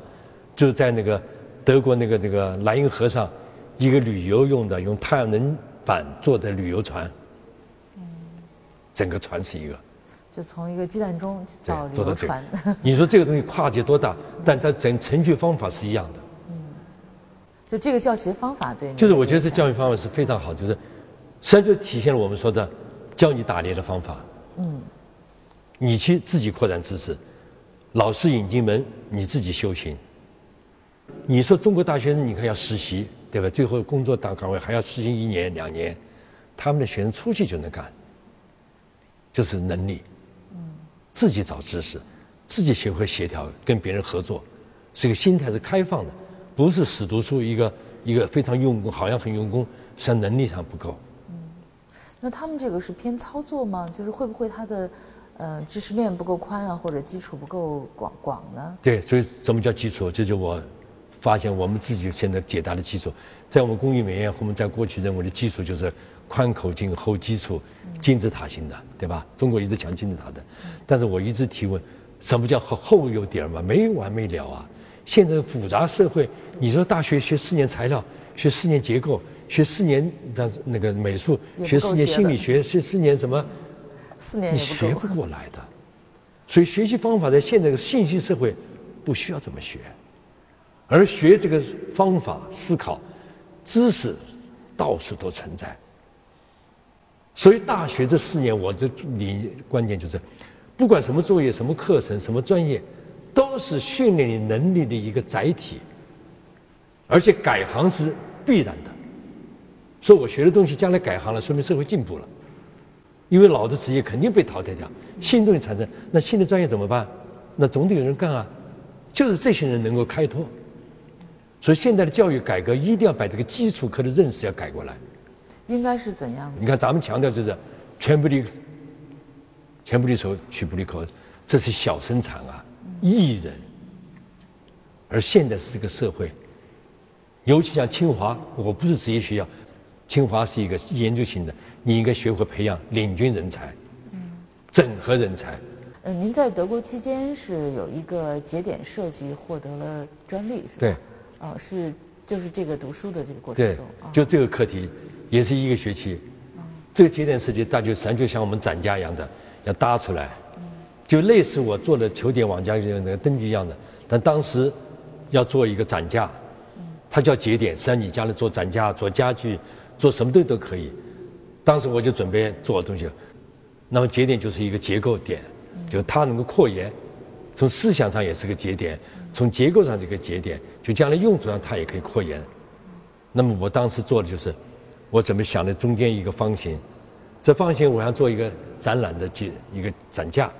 就是在那个德国那个那个莱茵河上，一个旅游用的用太阳能板做的旅游船。嗯。整个船是一个。就从一个鸡蛋中到旅游船，*laughs* 你说这个东西跨界多大？但它整程序方法是一样的。嗯，就这个教学方法对。就是我觉得这教育方法是非常好，就是实际上就体现了我们说的教你打猎的方法。嗯，你去自己扩展知识，老师引进门，你自己修行。你说中国大学生，你看要实习，对吧？最后工作大岗位还要实习一年两年，他们的学生出去就能干，就是能力。自己找知识，自己学会协调，跟别人合作，这个心态是开放的，不是死读书一个一个非常用功，好像很用功，实际上能力上不够。嗯，那他们这个是偏操作吗？就是会不会他的呃知识面不够宽啊，或者基础不够广广呢？对，所以什么叫基础？这就我发现我们自己现在解答的基础，在我们工艺美院，我们在过去认为的基础就是宽口径厚基础。金字塔型的，对吧？中国一直讲金字塔的，但是我一直提问，什么叫厚厚有点嘛？没完没了啊！现在复杂社会，你说大学学四年材料，学四年结构，学四年，那个美术，学四年心理学，学四年什么？四年你学不过来的。所以学习方法在现在的信息社会，不需要怎么学，而学这个方法思考，知识到处都存在。所以大学这四年，我的理观点就是，不管什么作业、什么课程、什么专业，都是训练你能力的一个载体。而且改行是必然的。说我学的东西将来改行了，说明社会进步了，因为老的职业肯定被淘汰掉，新东西产生，那新的专业怎么办？那总得有人干啊，就是这些人能够开拓。所以现在的教育改革一定要把这个基础课的认识要改过来。应该是怎样的？你看，咱们强调就是全部的、全部的时候去布里口，这是小生产啊，艺人。而现在是这个社会，尤其像清华，我不是职业学校，清华是一个研究型的，你应该学会培养领军人才，整合人才。嗯，您在德国期间是有一个节点设计获得了专利，是吧？对。哦，是就是这个读书的这个过程中，就这个课题。也是一个学期，这个节点设计，大就实际上就像我们展架一样的，要搭出来，就类似我做的球点网架那个灯具一样的。但当时要做一个展架，它叫节点，实际上你家里做展架、做家具、做什么都都可以。当时我就准备做东西，那么节点就是一个结构点，就它能够扩延，从思想上也是个节点，从结构上这个节点，就将来用途上它也可以扩延。那么我当时做的就是。我怎么想的？中间一个方形，这方形我想做一个展览的几一个展架，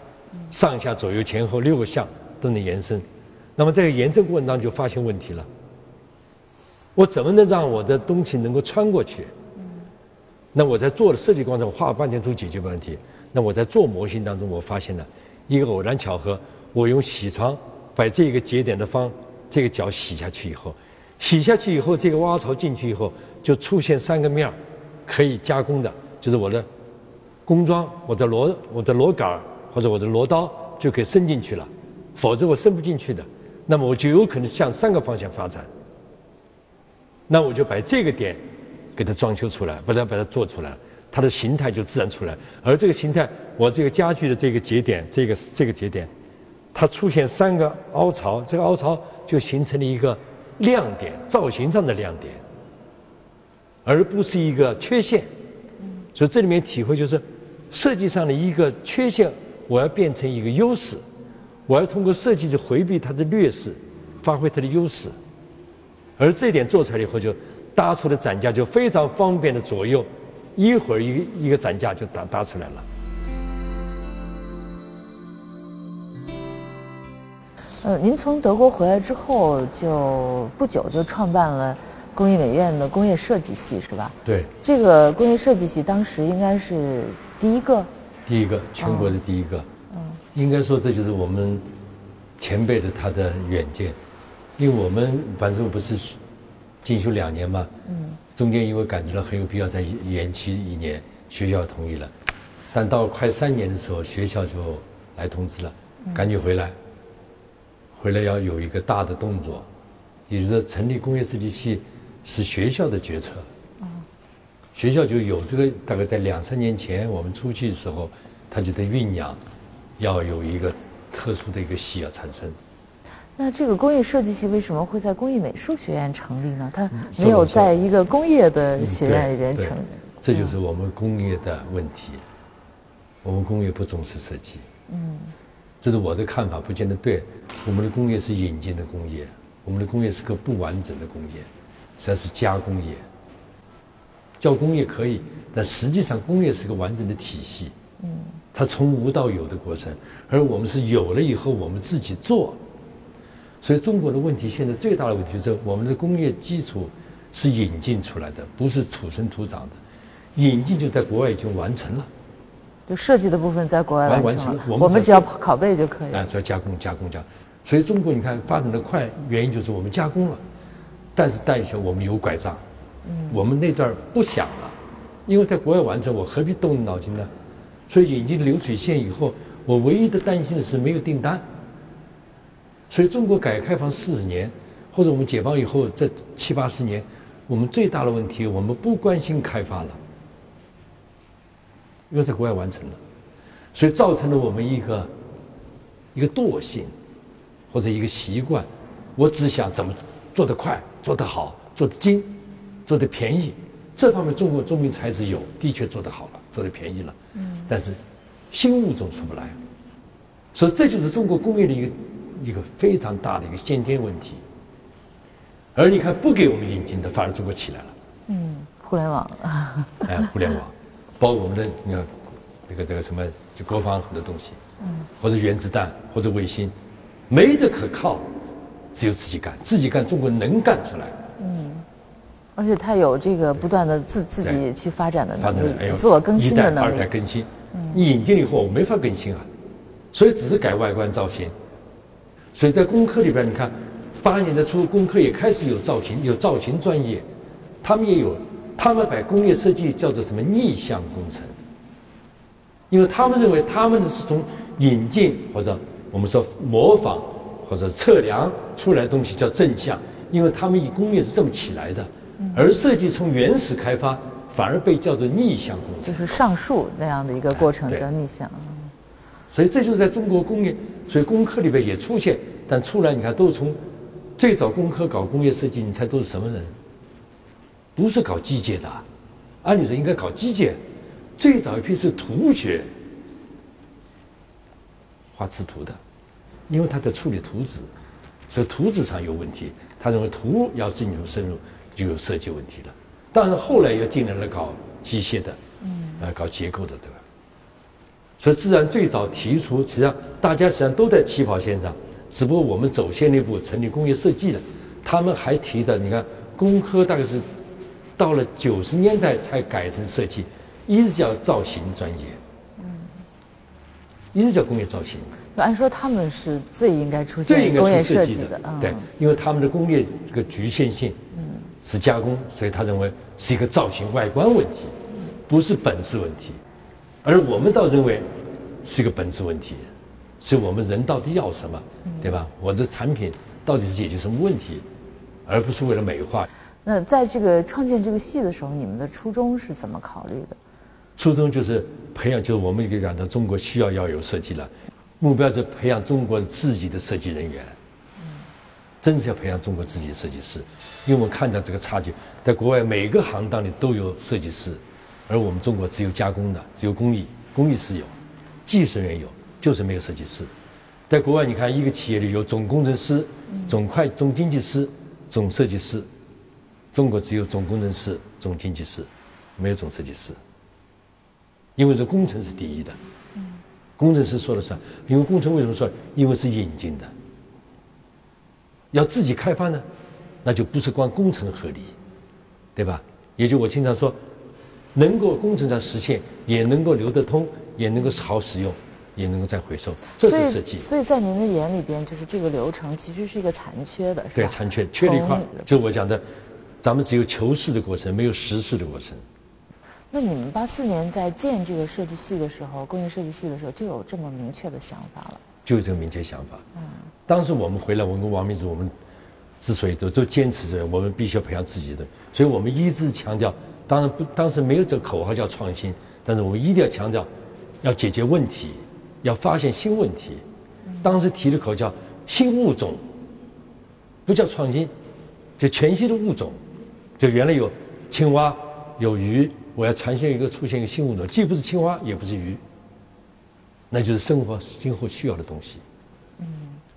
上下左右前后六个项都能延伸。那么在延伸过程当中就发现问题了。我怎么能让我的东西能够穿过去？那我在做的设计过程中画了半天图解决问题。那我在做模型当中我发现了一个偶然巧合，我用铣床把这个节点的方这个角洗下去以后，洗下去以后这个挖槽进去以后。就出现三个面，可以加工的，就是我的工装、我的螺、我的螺杆或者我的螺刀就可以伸进去了，否则我伸不进去的。那么我就有可能向三个方向发展。那我就把这个点给它装修出来，把它把它做出来，它的形态就自然出来。而这个形态，我这个家具的这个节点，这个这个节点，它出现三个凹槽，这个凹槽就形成了一个亮点，造型上的亮点，而不是一个缺陷。所以这里面体会就是，设计上的一个缺陷，我要变成一个优势，我要通过设计去回避它的劣势，发挥它的优势。而这点做出来以后，就搭出的展架就非常方便的左右，一会儿一个一个展架就搭搭出来了。呃，您从德国回来之后，就不久就创办了工艺美院的工业设计系，是吧？对。这个工业设计系当时应该是第一个。第一个，全国的第一个。嗯。应该说，这就是我们前辈的他的远见。因为我们反正不是进修两年嘛，嗯，中间因为感觉到很有必要再延期一年，学校同意了，但到快三年的时候，学校就来通知了，赶紧回来，回来要有一个大的动作，也就是说成立工业设计系是学校的决策，学校就有这个大概在两三年前我们出去的时候，他就在酝酿，要有一个特殊的一个系要产生。那这个工业设计系为什么会在工艺美术学院成立呢？它没有在一个工业的学院里边成立。这就是我们工业的问题。我们工业不重视设计。嗯。这是我的看法，不见得对。我们的工业是引进的工业，我们的工业是个不完整的工业，实际上是加工业。叫工业可以，但实际上工业是个完整的体系。嗯。它从无到有的过程，而我们是有了以后，我们自己做。所以中国的问题现在最大的问题是，我们的工业基础是引进出来的，不是土生土长的。引进就在国外已经完成了，就设计的部分在国外完成了，我们只要拷贝就可以。啊，只要加工、加工、加工。所以中国你看发展的快，原因就是我们加工了，但是带起我们有拐杖，我们那段不想了，因为在国外完成，我何必动脑筋呢？所以引进流水线以后，我唯一的担心的是没有订单。所以，中国改革开放四十年，或者我们解放以后这七八十年，我们最大的问题，我们不关心开发了，因为在国外完成了，所以造成了我们一个一个惰性，或者一个习惯，我只想怎么做得快、做得好、做得精、做得便宜。这方面，中国中民才子有，的确做得好了，做得便宜了。嗯。但是，新物种出不来，所以这就是中国工业的一个。一个非常大的一个先天问题，而你看不给我们引进的，反而中国起来了。嗯，互联网。哎，互联网，包括我们的你看，那个这个什么，就国防很多东西，嗯，或者原子弹，或者卫星，没得可靠，只有自己干，自己干，中国能干出来。嗯，而且他有这个不断的自自己去发展的能力，自我更新的能力。二代更新，你引进了以后我没法更新啊，所以只是改外观造型。所以在工科里边，你看，八年的初，工科也开始有造型，有造型专业，他们也有，他们把工业设计叫做什么逆向工程，因为他们认为他们是从引进或者我们说模仿或者测量出来的东西叫正向，因为他们以工业是这么起来的，而设计从原始开发反而被叫做逆向工程，就是上述那样的一个过程叫逆向。所以这就是在中国工业。所以工科里边也出现，但出来你看都是从最早工科搞工业设计，你猜都是什么人？不是搞机械的，按理说应该搞机械。最早一批是图学，画制图的，因为他在处理图纸，所以图纸上有问题。他认为图要进入深入就有设计问题了。但是后来又进来了搞机械的，嗯，呃，搞结构的，对吧？所以，自然最早提出，实际上大家实际上都在起跑线上，只不过我们走先一步成立工业设计的，他们还提的，你看，工科大概是到了九十年代才改成设计，一直叫造型专业，嗯，一直叫工业造型。按说他们是最应该出现工业设计的，对，因为他们的工业这个局限性，嗯，是加工，所以他认为是一个造型外观问题，不是本质问题。而我们倒认为是一个本质问题，是我们人到底要什么，对吧？我的产品到底是解决什么问题，而不是为了美化。那在这个创建这个系的时候，你们的初衷是怎么考虑的？初衷就是培养，就是我们给讲到中国需要要有设计了，目标是培养中国自己的设计人员。真是要培养中国自己的设计师，因为我们看到这个差距，在国外每个行当里都有设计师，而我们中国只有加工的，只有工艺，工艺是有，技术人员有，就是没有设计师。在国外，你看一个企业里有总工程师、总会总经济师、总设计师，中国只有总工程师、总经济师，没有总设计师。因为这工程是第一的，工程师说了算。因为工程为什么说？因为是引进的。要自己开发呢，那就不是光工程合理，对吧？也就我经常说，能够工程上实现，也能够流得通，也能够好使用，也能够再回收，这是设计。所以在您的眼里边，就是这个流程其实是一个残缺的，是吧？对，残缺，缺了一块。就我讲的，咱们只有求是的过程，没有实施的过程。那你们八四年在建这个设计系的时候，工业设计系的时候，就有这么明确的想法了？就有这个明确想法。嗯。当时我们回来，我跟王明志，我们之所以都都坚持着，我们必须要培养自己的，所以我们一直强调，当然不，当时没有这个口号叫创新，但是我们一定要强调，要解决问题，要发现新问题。当时提的口叫新物种，不叫创新，就全新的物种，就原来有青蛙有鱼，我要传现一个出现一个新物种，既不是青蛙也不是鱼，那就是生活今后需要的东西。嗯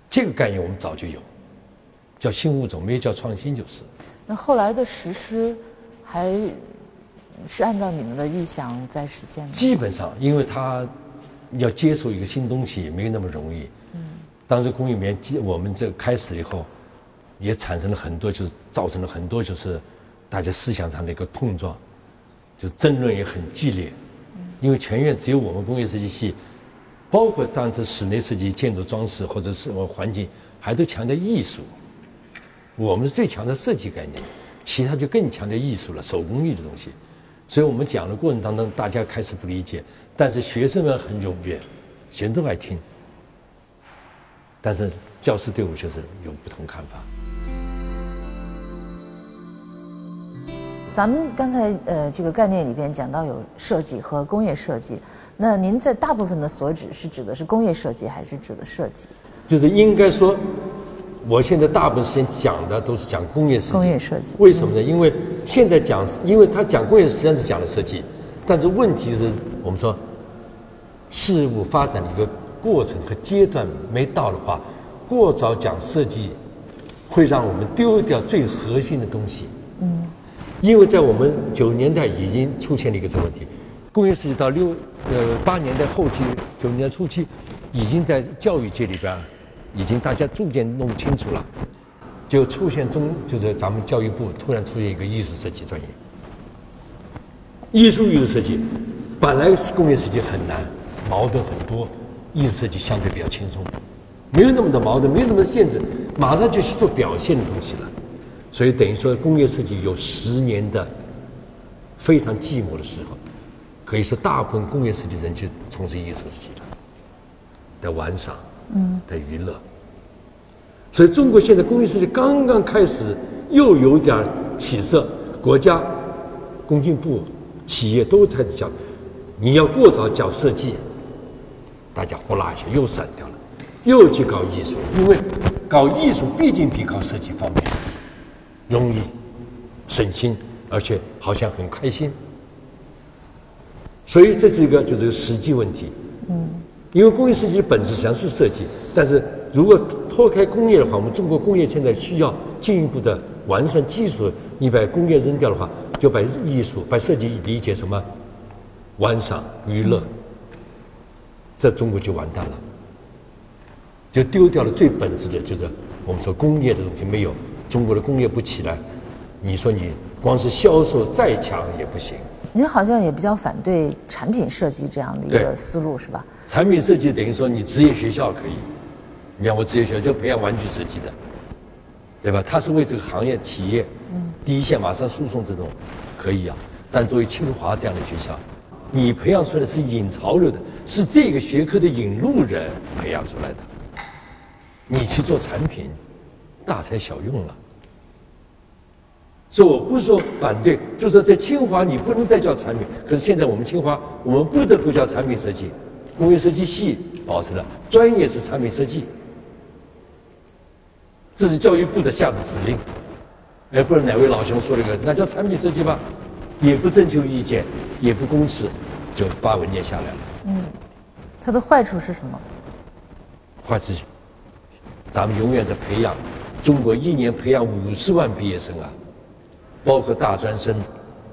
这个概念我们早就有，叫新物种，没有叫创新就是。那后来的实施，还是按照你们的预想在实现吗？基本上，因为它要接触一个新东西，没有那么容易。嗯。当时工业棉我们这开始以后，也产生了很多，就是造成了很多，就是大家思想上的一个碰撞，就争论也很激烈。因为全院只有我们工业设计系。包括当时室内设计、建筑装饰或者是我环境，还都强调艺术。我们是最强调设计概念，其他就更强调艺术了，手工艺的东西。所以我们讲的过程当中，大家开始不理解，但是学生们很踊跃，学生都爱听。但是教师队伍就是有不同看法。咱们刚才呃这个概念里边讲到有设计和工业设计。那您在大部分的所指是指的是工业设计，还是指的设计？就是应该说，我现在大部分时间讲的都是讲工业设计。工业设计。为什么呢？因为现在讲，因为他讲工业实际上是讲的设计，但是问题是我们说，事物发展的一个过程和阶段没到的话，过早讲设计，会让我们丢掉最核心的东西。因为在我们九十年代已经出现了一个这个问题。工业设计到六呃八年代后期九年代初期，已经在教育界里边，已经大家逐渐弄清楚了，就出现中就是咱们教育部突然出现一个艺术设计专业。艺术艺术设计本来是工业设计很难，矛盾很多，艺术设计相对比较轻松，没有那么多矛盾，没有那么多限制，马上就去做表现的东西了。所以等于说工业设计有十年的非常寂寞的时候。可以说，大部分工业设计人就从事艺术设计了，在玩耍，嗯，在娱乐。所以，中国现在工业设计刚刚开始，又有点起色。国家、工信部、企业都开始讲，你要过早讲设计，大家呼啦一下又散掉了，又去搞艺术，因为搞艺术毕竟比搞设计方便、容易、省心，而且好像很开心。所以这是一个就是实际问题，嗯，因为工业设计的本质上是设计，但是如果脱开工业的话，我们中国工业现在需要进一步的完善技术。你把工业扔掉的话，就把艺术、把设计理解什么？玩耍、娱乐，这中国就完蛋了，就丢掉了最本质的，就是我们说工业的东西没有，中国的工业不起来，你说你光是销售再强也不行。您好像也比较反对产品设计这样的一个思路，是吧？产品设计等于说你职业学校可以，你看我职业学校就培养玩具设计的，对吧？他是为这个行业企业，嗯，第一线马上输送这种，可以啊。但作为清华这样的学校，你培养出来的是引潮流的，是这个学科的引路人培养出来的，你去做产品，大材小用了。所以我不是说反对，就是说在清华你不能再叫产品。可是现在我们清华，我们不得不叫产品设计，工业设计系保持了专业是产品设计，这是教育部的下的指令，哎不是哪位老兄说了个那叫产品设计吧，也不征求意见，也不公示，就发文件下来了。嗯，它的坏处是什么？坏处，咱们永远在培养，中国一年培养五十万毕业生啊。包括大专生，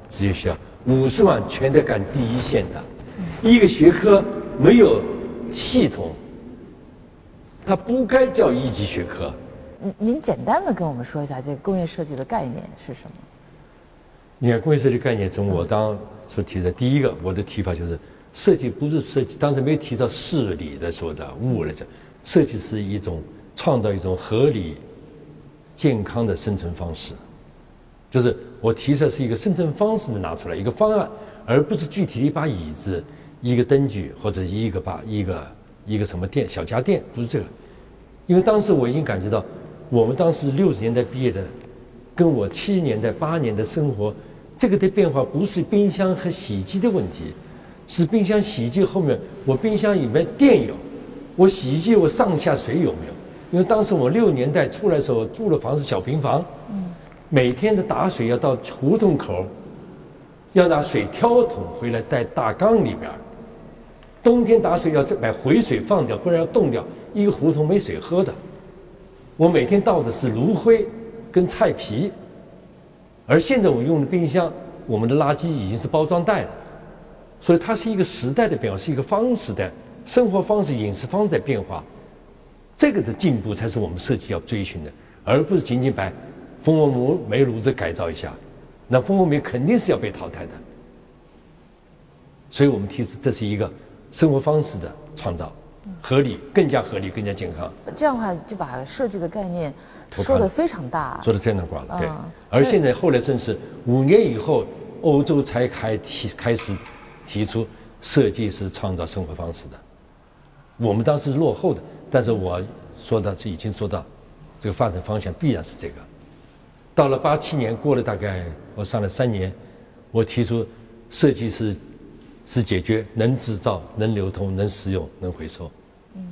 职业学校五十万全在干第一线的，一个学科没有系统，它不该叫一级学科。您您简单的跟我们说一下这个工业设计的概念是什么？你看工业设计概念，中我当初提的第一个，我的提法就是设计不是设计，当时没提到事理的说的物来讲，设计是一种创造一种合理、健康的生存方式。就是我提出来是一个生存方式的拿出来一个方案，而不是具体的一把椅子、一个灯具或者一个把一个一个什么店小家电，不是这个。因为当时我已经感觉到，我们当时六十年代毕业的，跟我七十年代八年的生活，这个的变化不是冰箱和洗衣机的问题，是冰箱洗衣机后面我冰箱里面电有，我洗衣机我上下水有没有？因为当时我六年代出来的时候住的房是小平房。每天的打水要到胡同口，要拿水挑桶回来带大缸里边冬天打水要把回水放掉，不然要冻掉，一个胡同没水喝的。我每天倒的是炉灰跟菜皮，而现在我用的冰箱，我们的垃圾已经是包装袋了，所以它是一个时代的变化，是一个方式的生活方式、饮食方式的变化。这个的进步才是我们设计要追寻的，而不是仅仅把。蜂窝煤煤炉子改造一下，那蜂窝煤肯定是要被淘汰的。所以我们提出这是一个生活方式的创造，合理、更加合理、更加健康。这样的话就把设计的概念说的非常大，说的非常广了。对，而现在后来正是五年以后，欧洲才开提开始提出设计是创造生活方式的。我们当时是落后的，但是我说到这已经说到这个发展方向必然是这个。到了八七年，过了大概我上了三年，我提出设计是是解决能制造、能流通、能使用、能回收，嗯，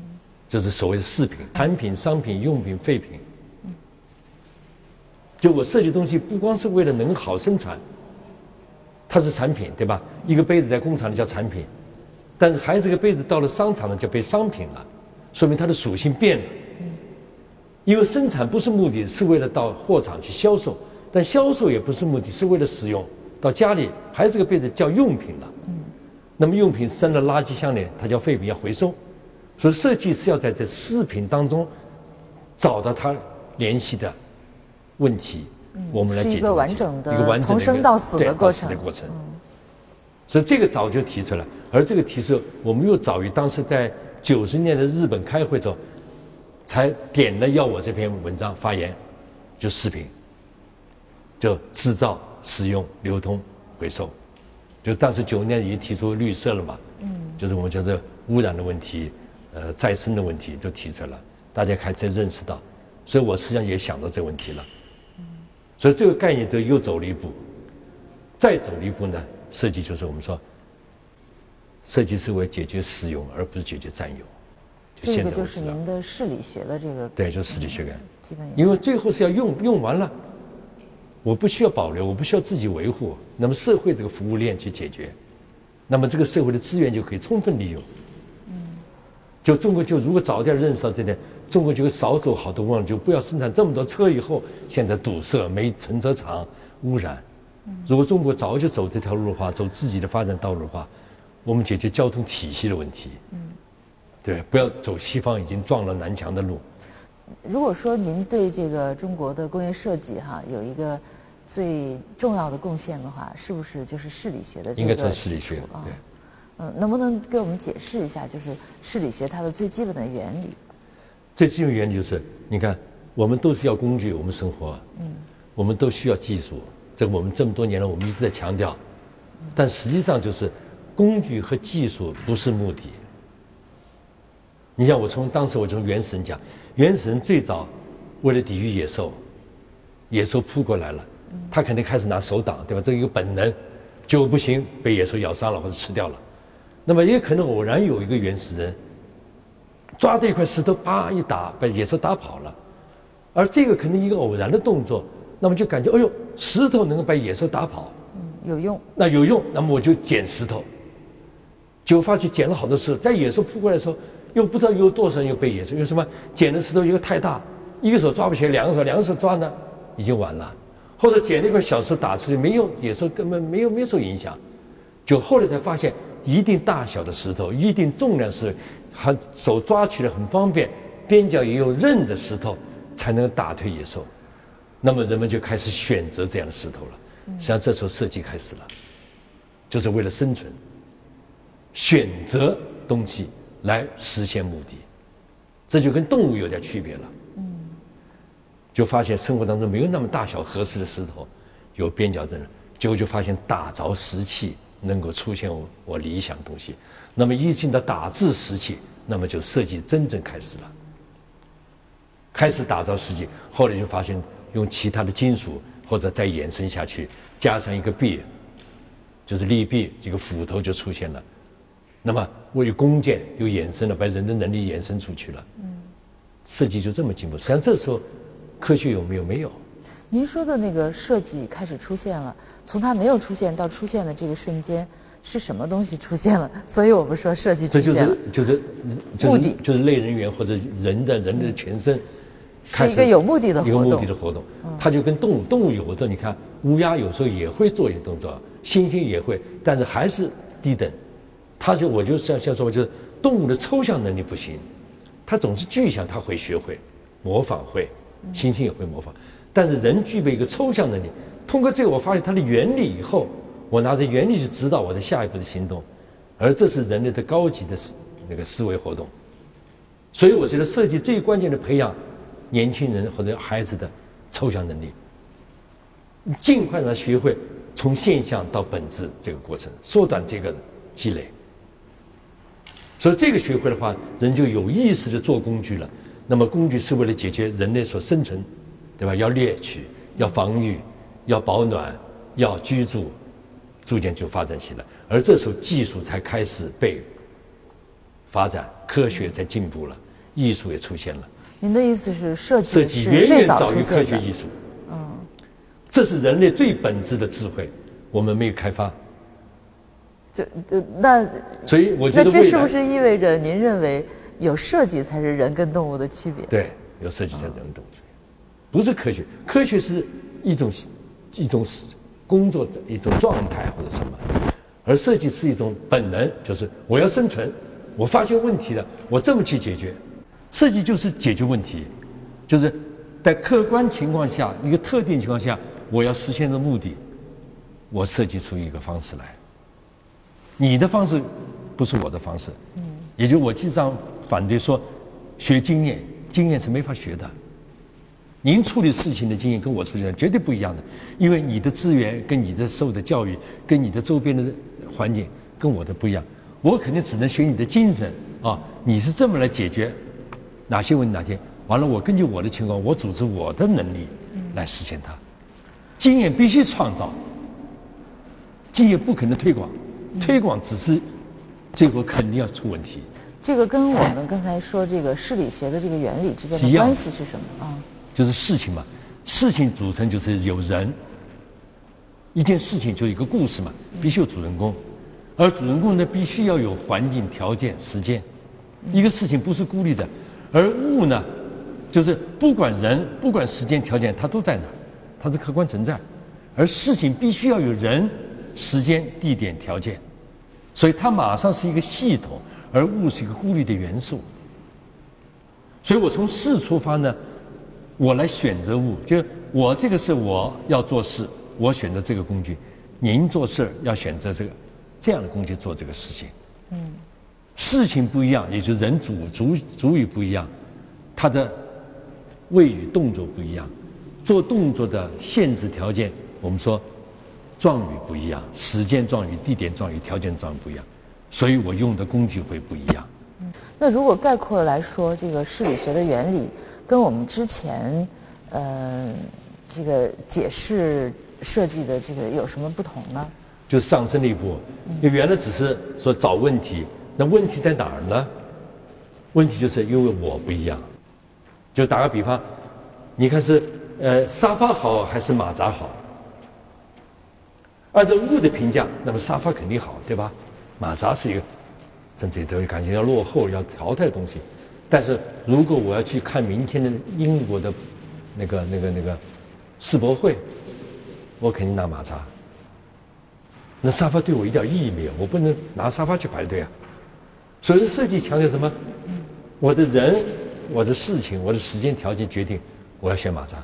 就是所谓的四品：产品、商品、用品、废品。嗯，就我设计东西不光是为了能好生产，它是产品，对吧？一个杯子在工厂里叫产品，但是还是个杯子到了商场呢就被商品了，说明它的属性变了。因为生产不是目的，是为了到货场去销售；但销售也不是目的，是为了使用。到家里还是个被子叫用品了。嗯。那么用品扔了垃圾箱里，它叫废品，要回收。所以设计是要在这四品当中找到它联系的问题，我们来解决。一个完整的，一个完整的从生到死的过程。过程。所以这个早就提出来，而这个提出，我们又早于当时在九十年的日本开会之后。才点了要我这篇文章发言，就视频，就制造、使用、流通、回收，就当时九十年已经提出绿色了嘛，嗯，就是我们叫做污染的问题，呃，再生的问题都提出来了，大家开始认识到，所以我实际上也想到这个问题了，嗯，所以这个概念都又走了一步，再走一步呢，设计就是我们说，设计是为解决使用，而不是解决占有。这个就是您的事理学的这个对，就是事理学感。基本因为最后是要用用完了，我不需要保留，我不需要自己维护，那么社会这个服务链去解决，那么这个社会的资源就可以充分利用。嗯，就中国就如果早点认识到这点，中国就会少走好多弯路，就不要生产这么多车以后现在堵塞没存车场污染。如果中国早就走这条路的话，走自己的发展道路的话，我们解决交通体系的问题。嗯。对，不要走西方已经撞了南墙的路。如果说您对这个中国的工业设计哈有一个最重要的贡献的话，是不是就是事理学的这个？应该是事理学啊。嗯，能不能给我们解释一下，就是事理学它的最基本的原理？最基本原理就是，你看，我们都是要工具，我们生活，嗯，我们都需要技术。这我们这么多年了，我们一直在强调，但实际上就是工具和技术不是目的。你像我从当时我从原始人讲，原始人最早为了抵御野兽，野兽扑过来了，他肯定开始拿手挡，对吧？这一个本能，结果不行，被野兽咬伤了或者吃掉了。那么也可能偶然有一个原始人抓着一块石头，啪一打，把野兽打跑了。而这个肯定一个偶然的动作，那么就感觉，哎呦，石头能够把野兽打跑，嗯，有用。那有用，那么我就捡石头。就发现捡了好多石头，在野兽扑过来的时候，又不知道有多少人又被野兽，因为什么？捡的石头一个太大，一个手抓不起来，两个手两个手抓呢，已经晚了。或者捡了一块小石头打出去，没有野兽根本没有没有受影响。就后来才发现，一定大小的石头，一定重量是，很手抓起来很方便，边角也有刃的石头。才能打退野兽，那么人们就开始选择这样的石头了。实际上，这时候设计开始了，就是为了生存，选择东西来实现目的，这就跟动物有点区别了。嗯，就发现生活当中没有那么大小合适的石头，有边角的，结果就发现打着石器能够出现我我理想东西。那么一进到打制石器，那么就设计真正开始了。开始打造石器，后来就发现用其他的金属，或者再延伸下去，加上一个臂，就是利臂，这个斧头就出现了。那么为弓箭又延伸了，把人的能力延伸出去了。嗯，设计就这么进步。实际上这时候，科学有没有？没有。您说的那个设计开始出现了，从它没有出现到出现的这个瞬间，是什么东西出现了？*laughs* 所以我们说设计出现了。就是就是目的，就是类人猿或者人的人的全身。是一个有目的的活动，一个目的的活动，它就跟动物，动物有的你看，乌鸦有时候也会做一些动作，猩猩也会，但是还是低等。他就我就像像说，就是动物的抽象能力不行，它总是具象，它会学会模仿会，猩猩也会模仿，但是人具备一个抽象能力，通过这个我发现它的原理以后，我拿着原理去指导我的下一步的行动，而这是人类的高级的那个思维活动。所以我觉得设计最关键的培养。年轻人或者孩子的抽象能力，尽快让他学会从现象到本质这个过程，缩短这个积累。所以这个学会的话，人就有意识的做工具了。那么工具是为了解决人类所生存，对吧？要猎取，要防御，要保暖，要居住，逐渐就发展起来。而这时候技术才开始被发展，科学在进步了，艺术也出现了。您的意思是设计是远远早于科学艺术，嗯，这是人类最本质的智慧，我们没有开发。这这那，所以我觉得那这是不是意味着您认为有设计才是人跟动物的区别？对，有设计才是人跟动物区别，不是科学，科学是一种一种工作的一种状态或者什么，而设计是一种本能，就是我要生存，我发现问题了，我这么去解决。设计就是解决问题，就是在客观情况下一个特定情况下，我要实现的目的，我设计出一个方式来。你的方式不是我的方式，嗯，也就我经常反对说，学经验，经验是没法学的。您处理事情的经验跟我处理的绝对不一样的，因为你的资源跟你的受的教育跟你的周边的环境跟我的不一样，我肯定只能学你的精神啊，你是这么来解决。哪些问题哪些？完了，我根据我的情况，我组织我的能力来实现它。经验必须创造，经验不可能推广，推广只是最后肯定要出问题。这个跟我们刚才说这个事理学的这个原理之间的关系是什么啊？就是事情嘛，事情组成就是有人，一件事情就是一个故事嘛，必须有主人公，而主人公呢，必须要有环境条件、时间。一个事情不是孤立的。而物呢，就是不管人、不管时间条件，它都在那儿，它是客观存在。而事情必须要有人、时间、地点条件，所以它马上是一个系统，而物是一个孤立的元素。所以我从事出发呢，我来选择物，就我这个是我要做事，我选择这个工具；您做事要选择这个这样的工具做这个事情。嗯。事情不一样，也就人主主主语不一样，他的谓语动作不一样，做动作的限制条件，我们说状语不一样，时间状语、地点状语、条件状语不一样，所以我用的工具会不一样。那如果概括来说，这个事理学的原理跟我们之前，呃，这个解释设计的这个有什么不同呢？就上升了一步，因为原来只是说找问题，那问题在哪儿呢？问题就是因为我不一样。就打个比方，你看是呃沙发好还是马扎好？按照物的评价，那么沙发肯定好，对吧？马扎是一个甚至都感觉要落后、要淘汰的东西。但是如果我要去看明天的英国的那个、那个、那个世博会，我肯定拿马扎。那沙发对我一点意义没有，我不能拿沙发去排队啊。所以设计强调什么？我的人、我的事情、我的时间条件决定我要选马扎。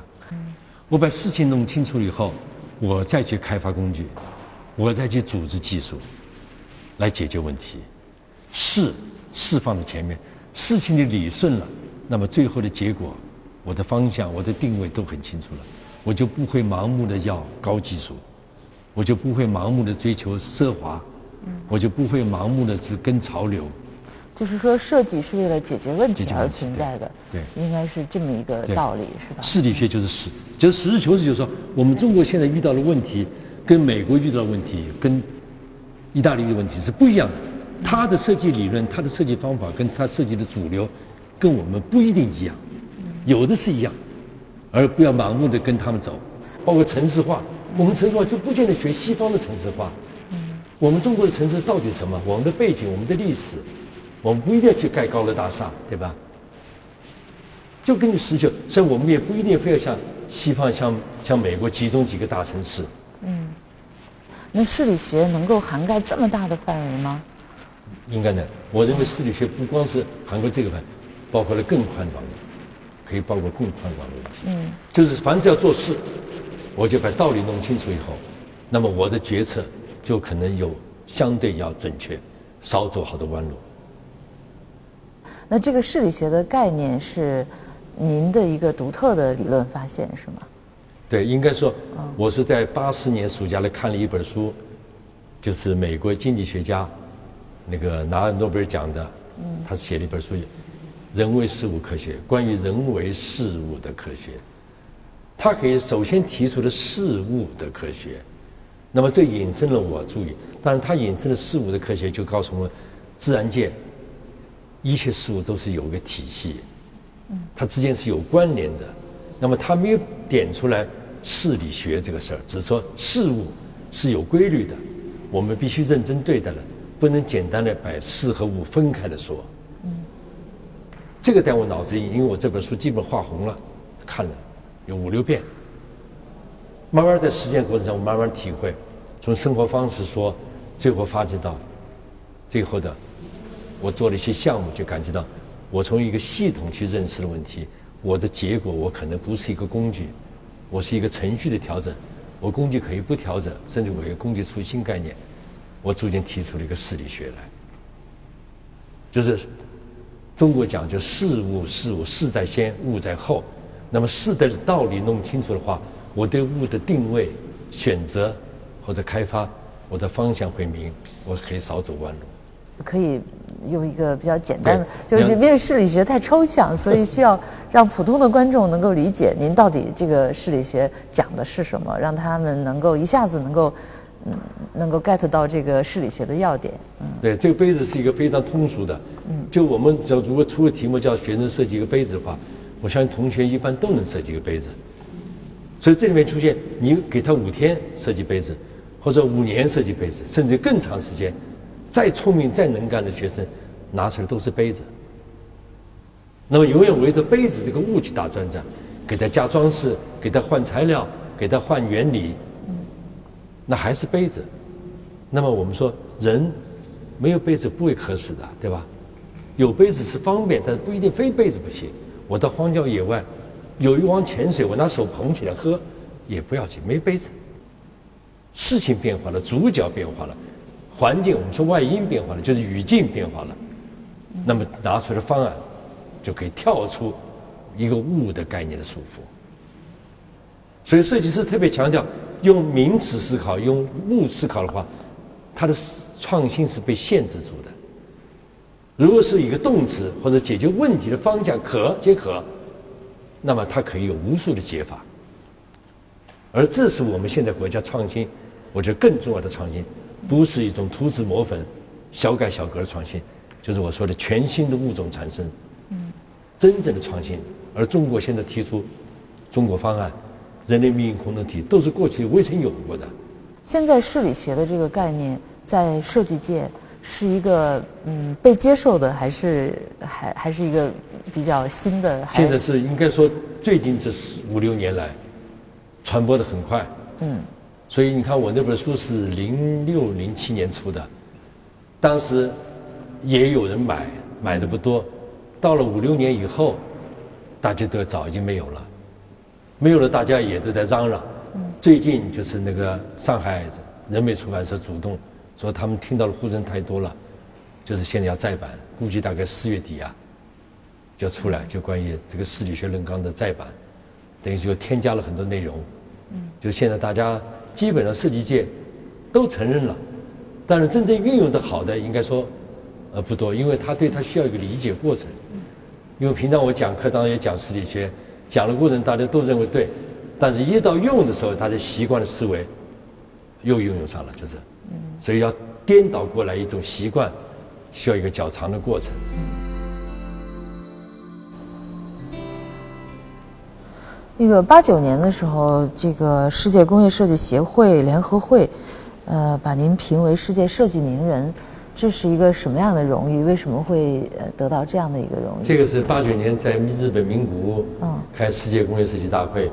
我把事情弄清楚以后，我再去开发工具，我再去组织技术，来解决问题。事事放在前面。事情的理顺了，那么最后的结果，我的方向、我的定位都很清楚了，我就不会盲目的要高技术，我就不会盲目的追求奢华，我就不会盲目的只跟潮流。就是说，设计是为了解决问题而存在的，对，应该是这么一个道理，是吧？势理学就是实，就是实事求是，就是说，我们中国现在遇到的问题，跟美国遇到的问题，跟意大利的问题是不一样的。它的设计理论，它的设计方法，跟它设计的主流，跟我们不一定一样，有的是一样，而不要盲目的跟他们走。包括城市化，我们城市化就不见得学西方的城市化。我们中国的城市到底什么？我们的背景，我们的历史，我们不一定要去盖高楼大厦，对吧？就根据需求，所以我们也不一定非要像西方、像像美国集中几个大城市。嗯，那视理学能够涵盖这么大的范围吗？应该能，我认为视力学不光是涵盖这个范围，包括了更宽广的，可以包括更宽广的问题。嗯，就是凡是要做事，我就把道理弄清楚以后，那么我的决策就可能有相对要准确，少走好多弯路。那这个视理学的概念是您的一个独特的理论发现是吗？对，应该说，我是在八四年暑假来看了一本书，就是美国经济学家。那个拿诺贝尔奖的，他写了一本书，《人为事物科学》，关于人为事物的科学。他可以首先提出了事物的科学，那么这引申了我注意，但是他引申了事物的科学，就告诉我们，自然界一切事物都是有个体系，它之间是有关联的。那么他没有点出来事理学这个事儿，只说事物是有规律的，我们必须认真对待了。不能简单的把事和物分开的说，嗯，这个在我脑子里，因为我这本书基本画红了，看了有五六遍，慢慢在实践过程中，我慢慢体会，从生活方式说，最后发展到最后的，我做了一些项目，就感觉到，我从一个系统去认识的问题，我的结果我可能不是一个工具，我是一个程序的调整，我工具可以不调整，甚至我给工具出新概念。我逐渐提出了一个势理学来，就是中国讲究事物事物事在先，物在后。那么事的道理弄清楚的话，我对物的定位、选择或者开发，我的方向会明，我可以少走弯路。可以用一个比较简单的，就是因为视理学太抽象，所以需要让普通的观众能够理解您到底这个视理学讲的是什么，让他们能够一下子能够。嗯，能够 get 到这个视理学的要点。嗯，对，这个杯子是一个非常通俗的。嗯，就我们只要如果出个题目叫学生设计一个杯子的话，我相信同学一般都能设计一个杯子。所以这里面出现你给他五天设计杯子，或者五年设计杯子，甚至更长时间，再聪明再能干的学生拿出来都是杯子。那么永远围着杯子这个物去打转转，给他加装饰，给他换材料，给他换原理。那还是杯子，那么我们说人没有杯子不会渴死的，对吧？有杯子是方便，但是不一定非杯子不行。我到荒郊野外，有一汪泉水，我拿手捧起来喝也不要紧，没杯子。事情变化了，主角变化了，环境我们说外因变化了，就是语境变化了，那么拿出来的方案就可以跳出一个物的概念的束缚。所以设计师特别强调。用名词思考，用物思考的话，它的创新是被限制住的。如果是一个动词或者解决问题的方向可皆可，那么它可以有无数的解法。而这是我们现在国家创新，我觉得更重要的创新，不是一种涂脂抹粉、小改小革的创新，就是我说的全新的物种产生，嗯真正的创新。而中国现在提出中国方案、人类命运共同体，都是过去未曾有过的。现在视理学的这个概念在设计界是一个嗯被接受的，还是还还是一个比较新的？现在是应该说最近这五六年来传播的很快。嗯。所以你看，我那本书是零六零七年出的，当时也有人买，买的不多。到了五六年以后，大家都早已经没有了，没有了，大家也都在嚷嚷。最近就是那个上海人美出版社主动说，他们听到的呼声太多了，就是现在要再版，估计大概四月底啊就出来，就关于这个视理学论纲的再版，等于就添加了很多内容。就现在大家基本上设计界都承认了，但是真正运用的好的应该说呃不多，因为他对他需要一个理解过程。因为平常我讲课当然也讲心理学，讲的过程大家都认为对。但是，一到用的时候，他的习惯的思维又运用上了，就是，所以要颠倒过来一种习惯，需要一个较长的过程。那个八九年的时候，这个世界工业设计协会联合会，呃，把您评为世界设计名人，这是一个什么样的荣誉？为什么会呃得到这样的一个荣誉？这个是八九年在日本名古屋开世界工业设计大会。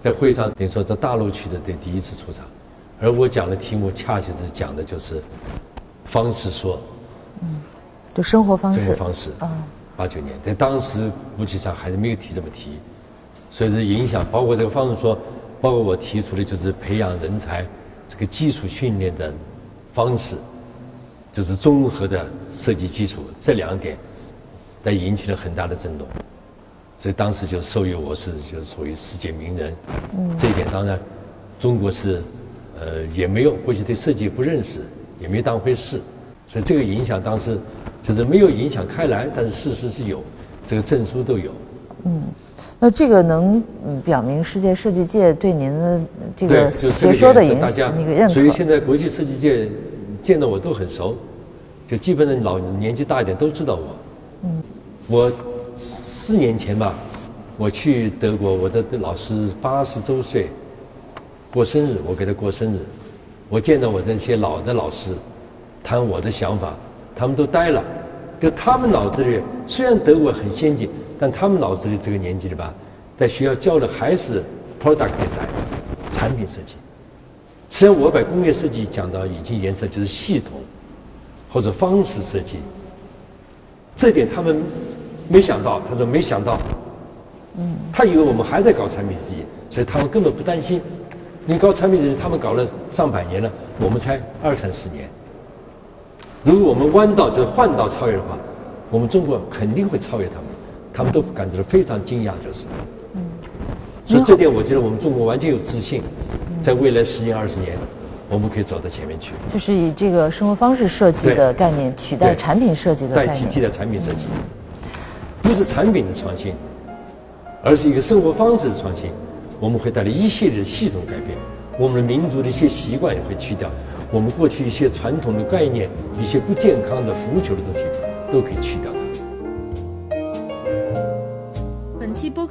在会上等于说在大陆区的对第一次出场，而我讲的题目恰恰是讲的就是方式说，嗯，就生活方式，生活方式嗯，八九年在当时国际上还是没有提这么提，所以这影响包括这个方式说，包括我提出的就是培养人才这个基础训练的方式，就是综合的设计基础这两点，但引起了很大的震动。所以当时就授予我是就属于世界名人，嗯这一点当然，中国是，呃也没有过去对设计不认识，也没当回事，所以这个影响当时就是没有影响开来，但是事实是有，这个证书都有。嗯，那这个能表明世界设计界对您的这个学说的影响那个认可。所以现在国际设计界见到我都很熟，就基本上老年纪大一点都知道我。嗯，我。四年前吧，我去德国，我的老师八十周岁过生日，我给他过生日。我见到我那些老的老师，谈我的想法，他们都呆了。就他们脑子里，虽然德国很先进，但他们脑子里这个年纪的吧，在学校教的还是 product design 产品设计。实际上，我把工业设计讲到已经延伸，就是系统或者方式设计。这点他们。没想到，他说没想到，嗯，他以为我们还在搞产品设计，所以他们根本不担心。你搞产品设计，他们搞了上百年了，我们才二三十年。如果我们弯道就是换道超越的话，我们中国肯定会超越他们，他们都感觉到非常惊讶，就是。嗯。所以这点，我觉得我们中国完全有自信，在未来十年、二十年，我们可以走到前面去。就是以这个生活方式设计的概念取代产品设计的概念。代替替代产品设计。不是产品的创新，而是一个生活方式的创新。我们会带来一系列的系统改变，我们的民族的一些习惯也会去掉，我们过去一些传统的概念、一些不健康的、腐朽的东西都可以去掉